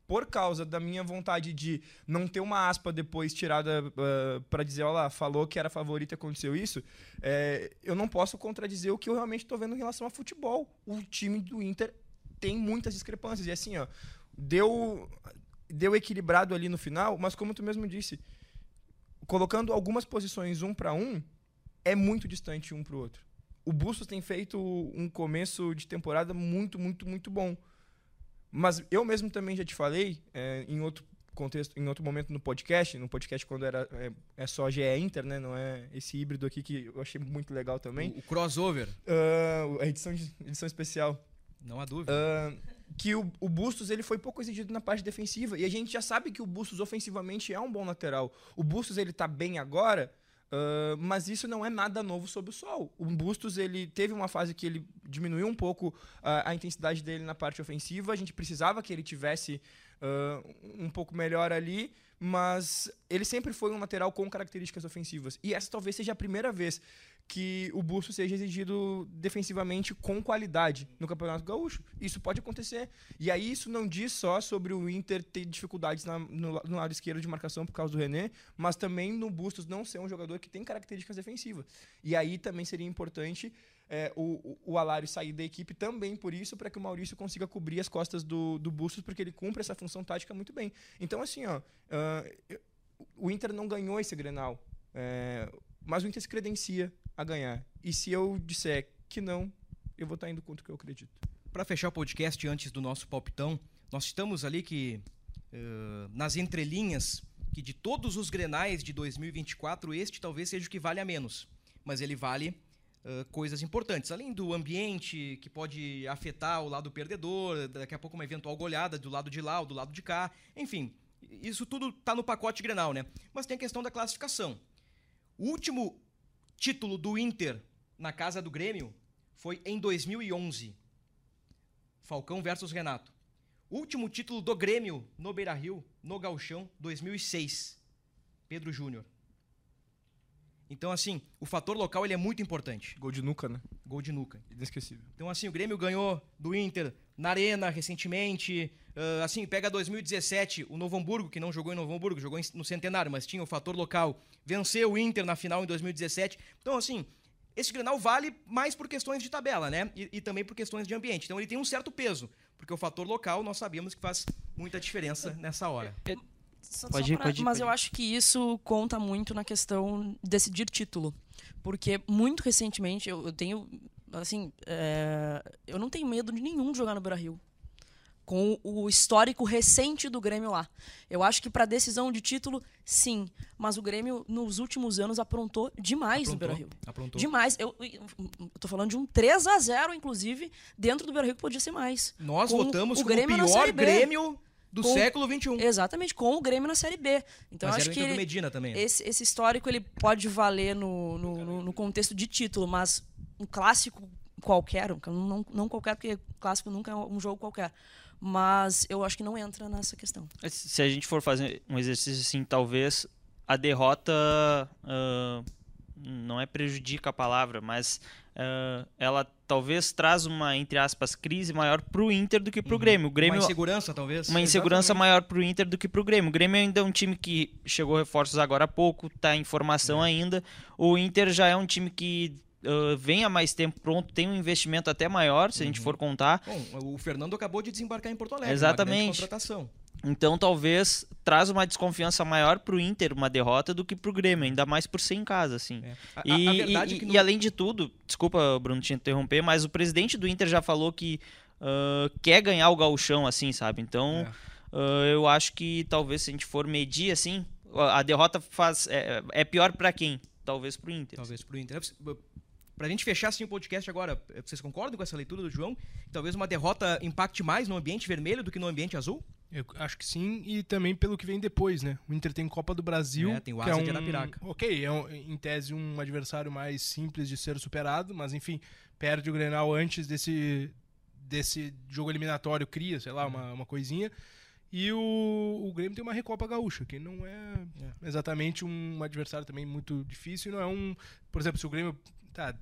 por causa da minha vontade de não ter uma aspa depois tirada uh, para dizer, olha lá, falou que era favorito e aconteceu isso, é, eu não posso contradizer o que eu realmente estou vendo em relação a futebol. O time do Inter tem muitas discrepâncias. E assim, ó, deu, deu equilibrado ali no final, mas como tu mesmo disse, colocando algumas posições um para um, é muito distante um para o outro. O Bustos tem feito um começo de temporada muito, muito, muito bom. Mas eu mesmo também já te falei, é, em outro contexto, em outro momento no podcast, no podcast quando era é, é, só GE Inter, né? Não é esse híbrido aqui que eu achei muito legal também. O, o crossover. Uh, a edição, edição especial. Não há dúvida. Uh, que o, o, Bustos ele foi pouco exigido na parte defensiva. E a gente já sabe que o Bustos ofensivamente é um bom lateral. O Bustos ele tá bem agora, Uh, mas isso não é nada novo sob o sol. O Bustos ele teve uma fase que ele diminuiu um pouco uh, a intensidade dele na parte ofensiva. A gente precisava que ele tivesse uh, um pouco melhor ali, mas ele sempre foi um lateral com características ofensivas. E essa talvez seja a primeira vez que o Busto seja exigido defensivamente com qualidade no Campeonato Gaúcho. Isso pode acontecer. E aí isso não diz só sobre o Inter ter dificuldades na, no, no, lado esquerdo de marcação por causa do René, mas também no Bustos não ser um jogador que tem características defensivas. E aí também seria importante é, o, o Alário sair da equipe também por isso, para que o Maurício consiga cobrir as costas do, do Bustos, porque ele cumpre essa função tática muito bem. Então, assim, ó, uh, o Inter não ganhou esse Grenal. É, mas o Inter se credencia a ganhar. E se eu disser que não, eu vou estar indo contra o que eu acredito. Para fechar o podcast antes do nosso palpitão, nós estamos ali que uh, nas entrelinhas que de todos os grenais de 2024, este talvez seja o que vale a menos. Mas ele vale uh, coisas importantes. Além do ambiente, que pode afetar o lado perdedor, daqui a pouco uma eventual goleada do lado de lá ou do lado de cá. Enfim, isso tudo está no pacote grenal, né? Mas tem a questão da classificação. O último título do Inter na casa do Grêmio foi em 2011. Falcão versus Renato. Último título do Grêmio no Beira-Rio, no Galchão, 2006. Pedro Júnior. Então, assim, o fator local ele é muito importante. Gol de nuca, né? Gol de nuca. Inesquecível. Então, assim, o Grêmio ganhou do Inter na Arena recentemente. Uh, assim, pega 2017, o Novo Hamburgo, que não jogou em Novo Hamburgo, jogou no Centenário, mas tinha o fator local. Venceu o Inter na final em 2017. Então, assim, esse Grenal vale mais por questões de tabela, né? E, e, também por questões de ambiente. Então, ele tem um certo peso, porque o fator local nós sabemos que faz muita diferença nessa hora. É, só, pode, só pra, pode, mas pode. eu acho que isso conta muito na questão de decidir título. Porque muito recentemente eu, eu tenho. Assim, é, eu não tenho medo de nenhum de jogar no Brasil. Rio. Com o histórico recente do Grêmio lá. Eu acho que para decisão de título, sim. Mas o Grêmio, nos últimos anos, aprontou demais aprontou, no Beira Rio. Aprontou. Demais. Eu, eu, tô falando de um 3 a 0 inclusive, dentro do Beira Rio, que podia ser mais. Nós com votamos o Grêmio o pior Grêmio do com, século XXI. Exatamente, com o Grêmio na Série B. Então acho que ele, Medina também. Esse, esse histórico ele pode valer no, no, no, no, contexto de título, mas um clássico qualquer, não, não qualquer, porque clássico nunca é um jogo qualquer. Mas eu acho que não entra nessa questão. Se a gente for fazer um exercício assim, talvez a derrota uh, não é prejudica a palavra, mas uh, ela talvez traz uma, entre aspas, crise maior pro Inter do que pro uhum. Grêmio. O Grêmio. Uma insegurança, talvez. Uma insegurança Exatamente. maior pro Inter do que pro Grêmio. O Grêmio ainda é um time que chegou reforços agora há pouco, tá em formação é. ainda. O Inter já é um time que Uh, vem há mais tempo pronto, tem um investimento até maior, se uhum. a gente uhum. for contar. Bom, o Fernando acabou de desembarcar em Porto Alegre. Exatamente. contratação. Então talvez traz uma desconfiança maior pro Inter uma derrota do que pro Grêmio, ainda mais por ser em casa, assim. É. A, e, a e, é e além de tudo, desculpa, Bruno, te interromper, mas o presidente do Inter já falou que uh, quer ganhar o gauchão, assim, sabe? Então é. uh, eu acho que talvez se a gente for medir, assim, a derrota faz é, é pior para quem? Talvez pro Inter. Talvez pro Inter. Pra gente fechar assim o podcast agora, vocês concordam com essa leitura do João? Talvez uma derrota impacte mais no ambiente vermelho do que no ambiente azul? Eu acho que sim, e também pelo que vem depois, né? O Inter tem Copa do Brasil. É, tem o Asa é um, de Arapiraca. Ok, é um, em tese um adversário mais simples de ser superado, mas enfim, perde o Grenal antes desse, desse jogo eliminatório, cria, sei lá, uma, uma coisinha. E o, o Grêmio tem uma Recopa Gaúcha, que não é, é exatamente um adversário também muito difícil. Não é um. Por exemplo, se o Grêmio tá,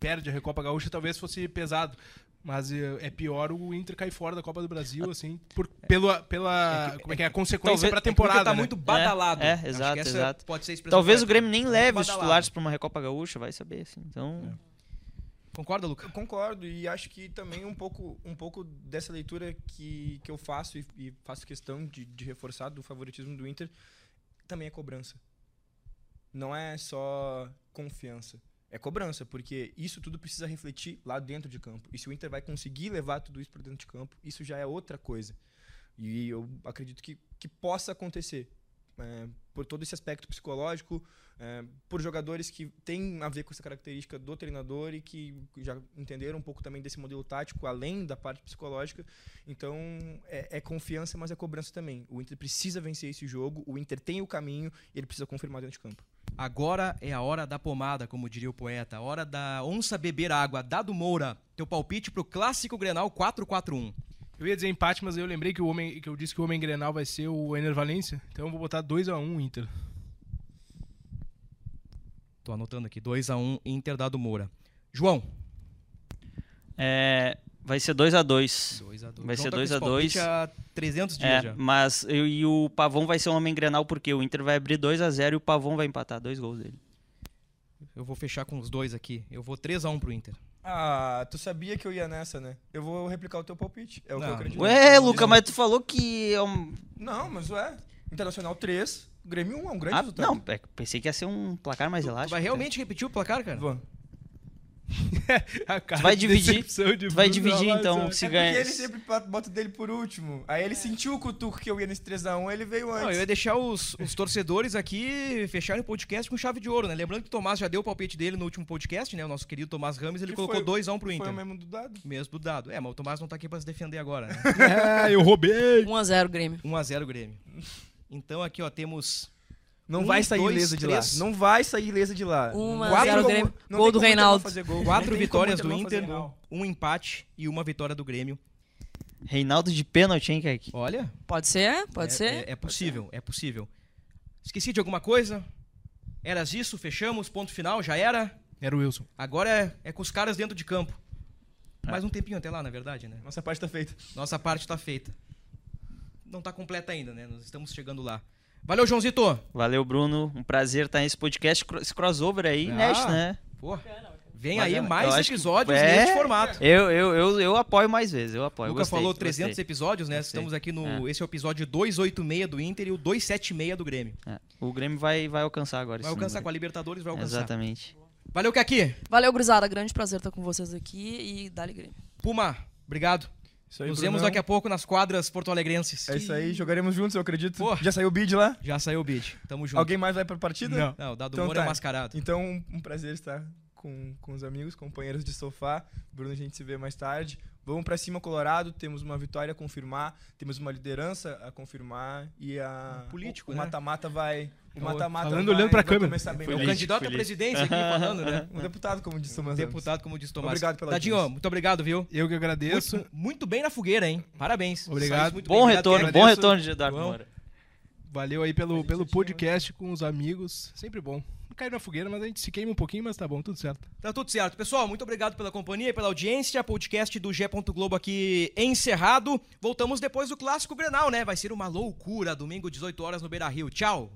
perde a Recopa Gaúcha, talvez fosse pesado Mas é é pior o Inter cair fora da Copa do Brasil, assim, por, pela, pela como é que é, a consequência Talvez- pra É temporada, Inter tá né? muito badalado. É, Acho que exato, essa exato. Pode ser a Talvez o. Grêmio nem leve os badalado. titulares pra uma Recopa Gaúcha, vai saber, assim. Então, Concorda, Luca? Eu concordo e acho que também um pouco, um pouco dessa leitura que, que eu faço e, e faço questão de, de reforçar do favoritismo do Inter também é cobrança. Não é só confiança. É cobrança, porque isso tudo precisa refletir lá dentro de campo. E se o Inter vai conseguir levar tudo isso para dentro de campo, isso já é outra coisa. E eu acredito que, que possa acontecer. é, por todo esse aspecto psicológico, é, por jogadores que têm a ver com essa característica do treinador e que já entenderam um pouco também desse modelo tático, além da parte psicológica. Então, é, é confiança, mas é cobrança também. O Inter precisa vencer esse jogo, o Inter tem o caminho e ele precisa confirmar dentro de campo. Agora é a hora da pomada, como diria o poeta. A hora da onça beber água. Dado Moura, teu palpite pro clássico Grenal 4-4-1. Eu ia dizer empate, mas eu lembrei que, o homem, que eu disse que o homem Grenal vai ser o Ener Valência, então eu vou botar 2x1 Inter. Tô anotando aqui. 2x1 Inter Dado Moura. João. é, vai ser 2 a 2 2x2. Vai ser João tá com 2 a esse palpite 2. Há 300 dias É, já. mas eu, e o Pavão vai ser um homem Grenal porque o Inter vai abrir 2 a 0 e o Pavão vai empatar dois gols dele. Eu vou fechar com os dois aqui. Eu vou 3x1 pro Inter. Ah, tu sabia que eu ia nessa, né? Eu vou replicar o teu palpite. É o que Não. eu acredito. Ué, Luca, mas tu falou que é um... Não, mas ué. Internacional 3, Grêmio 1, é um grande Ah, resultado. não, é, pensei que ia ser um placar mais Tu elástico. vai realmente repetir o placar, cara? Vou. [laughs] A cara vai de dividir- de tu vai dividir, então, né? se é ganha- ele sempre bota- dele por último. Aí ele sentiu o cutuco que eu ia nesse 3x1, ele veio antes. Não, eu ia deixar os, os torcedores aqui fecharem o podcast com chave de ouro, né? Lembrando que o Tomás já deu o palpite dele no último podcast, né? O nosso querido Tomás Ramos, ele Que colocou foi- 2x1 pro Foi Inter. o mesmo do dado. Mesmo do dado. É, mas o Tomás não tá aqui pra se defender agora, né? [laughs] É, eu roubei. 1x0 Grêmio. 1x0 Grêmio. Então aqui, ó, temos. Não Um, vai sair dois, ilesa de três. lá. Não vai sair ilesa de lá. Um a Quatro zero Grêmio. Gol tem do Reinaldo. gol. Quatro vitórias do Inter, gol. um empate e uma vitória do Grêmio. Reinaldo de pênalti, hein, Kaique? Olha, Pode ser, pode é, ser. É, é possível, é possível. Esqueci de alguma coisa? Eras isso, fechamos, ponto final, já era. Era o Wilson. Agora é, é com os caras dentro de campo. Mais um tempinho até lá, na verdade, né? Nossa parte tá feita. Nossa parte tá feita. Não tá completa ainda, né? Nós estamos chegando lá. Valeu, Joãozito! Valeu, Bruno. Um prazer estar nesse podcast. Esse crossover aí, Ah. inédito, né? Pô, vem Mas aí é- eu mais acho que- episódios é. neste formato. Eu, eu, eu, eu apoio mais vezes, eu O apoio. Luca gostei, falou gostei. 300 episódios, né? Gostei. Estamos aqui no. Esse é o episódio 286 do Inter e o 276 do Grêmio. É, O Grêmio vai, vai alcançar agora Vai alcançar com número. a Libertadores, vai alcançar. Exatamente. Valeu, Kaki! Valeu, gurizada. Grande prazer estar com vocês aqui e dá-lhe Grêmio. Puma, obrigado. Aí, Nos vemos daqui a pouco nas quadras porto-alegrenses. É isso aí, jogaremos juntos, eu acredito. Já saiu o bid lá? Já saiu o bid. Tamo junto. Alguém mais vai pra partida? Não. Não, o Dado Então Moura é tá. mascarado. Então, um, um prazer estar com, com os amigos, companheiros de sofá. Bruno, a gente se vê mais tarde. Vamos pra cima, Colorado. Temos uma vitória a confirmar, temos uma liderança a confirmar e a Um político, o né? mata-mata vai. O mata-mata falando vai- olhando pra vai câmera. começar bem. É o candidato à presidência aqui falando, né? [laughs] Um deputado, como disse Thomas Ramos. Deputado, como disse Tomás. Obrigado pela Dadinho, audiência. muito obrigado, viu? Eu que agradeço. Muito, muito bem na fogueira, hein? Parabéns. Obrigado. Muito Bom bem. Retorno, bom retorno de Eduardo João. Moura. Valeu aí pelo, pelo podcast com os amigos. Sempre bom. Caiu na fogueira, mas a gente se queima um pouquinho, mas tá bom, tudo certo. Tá tudo certo. Pessoal, muito obrigado pela companhia e pela audiência. Podcast do G. Globo aqui encerrado. Voltamos depois do clássico Grenal, né? Vai ser uma loucura. Domingo, 18 horas no Beira Rio. Tchau.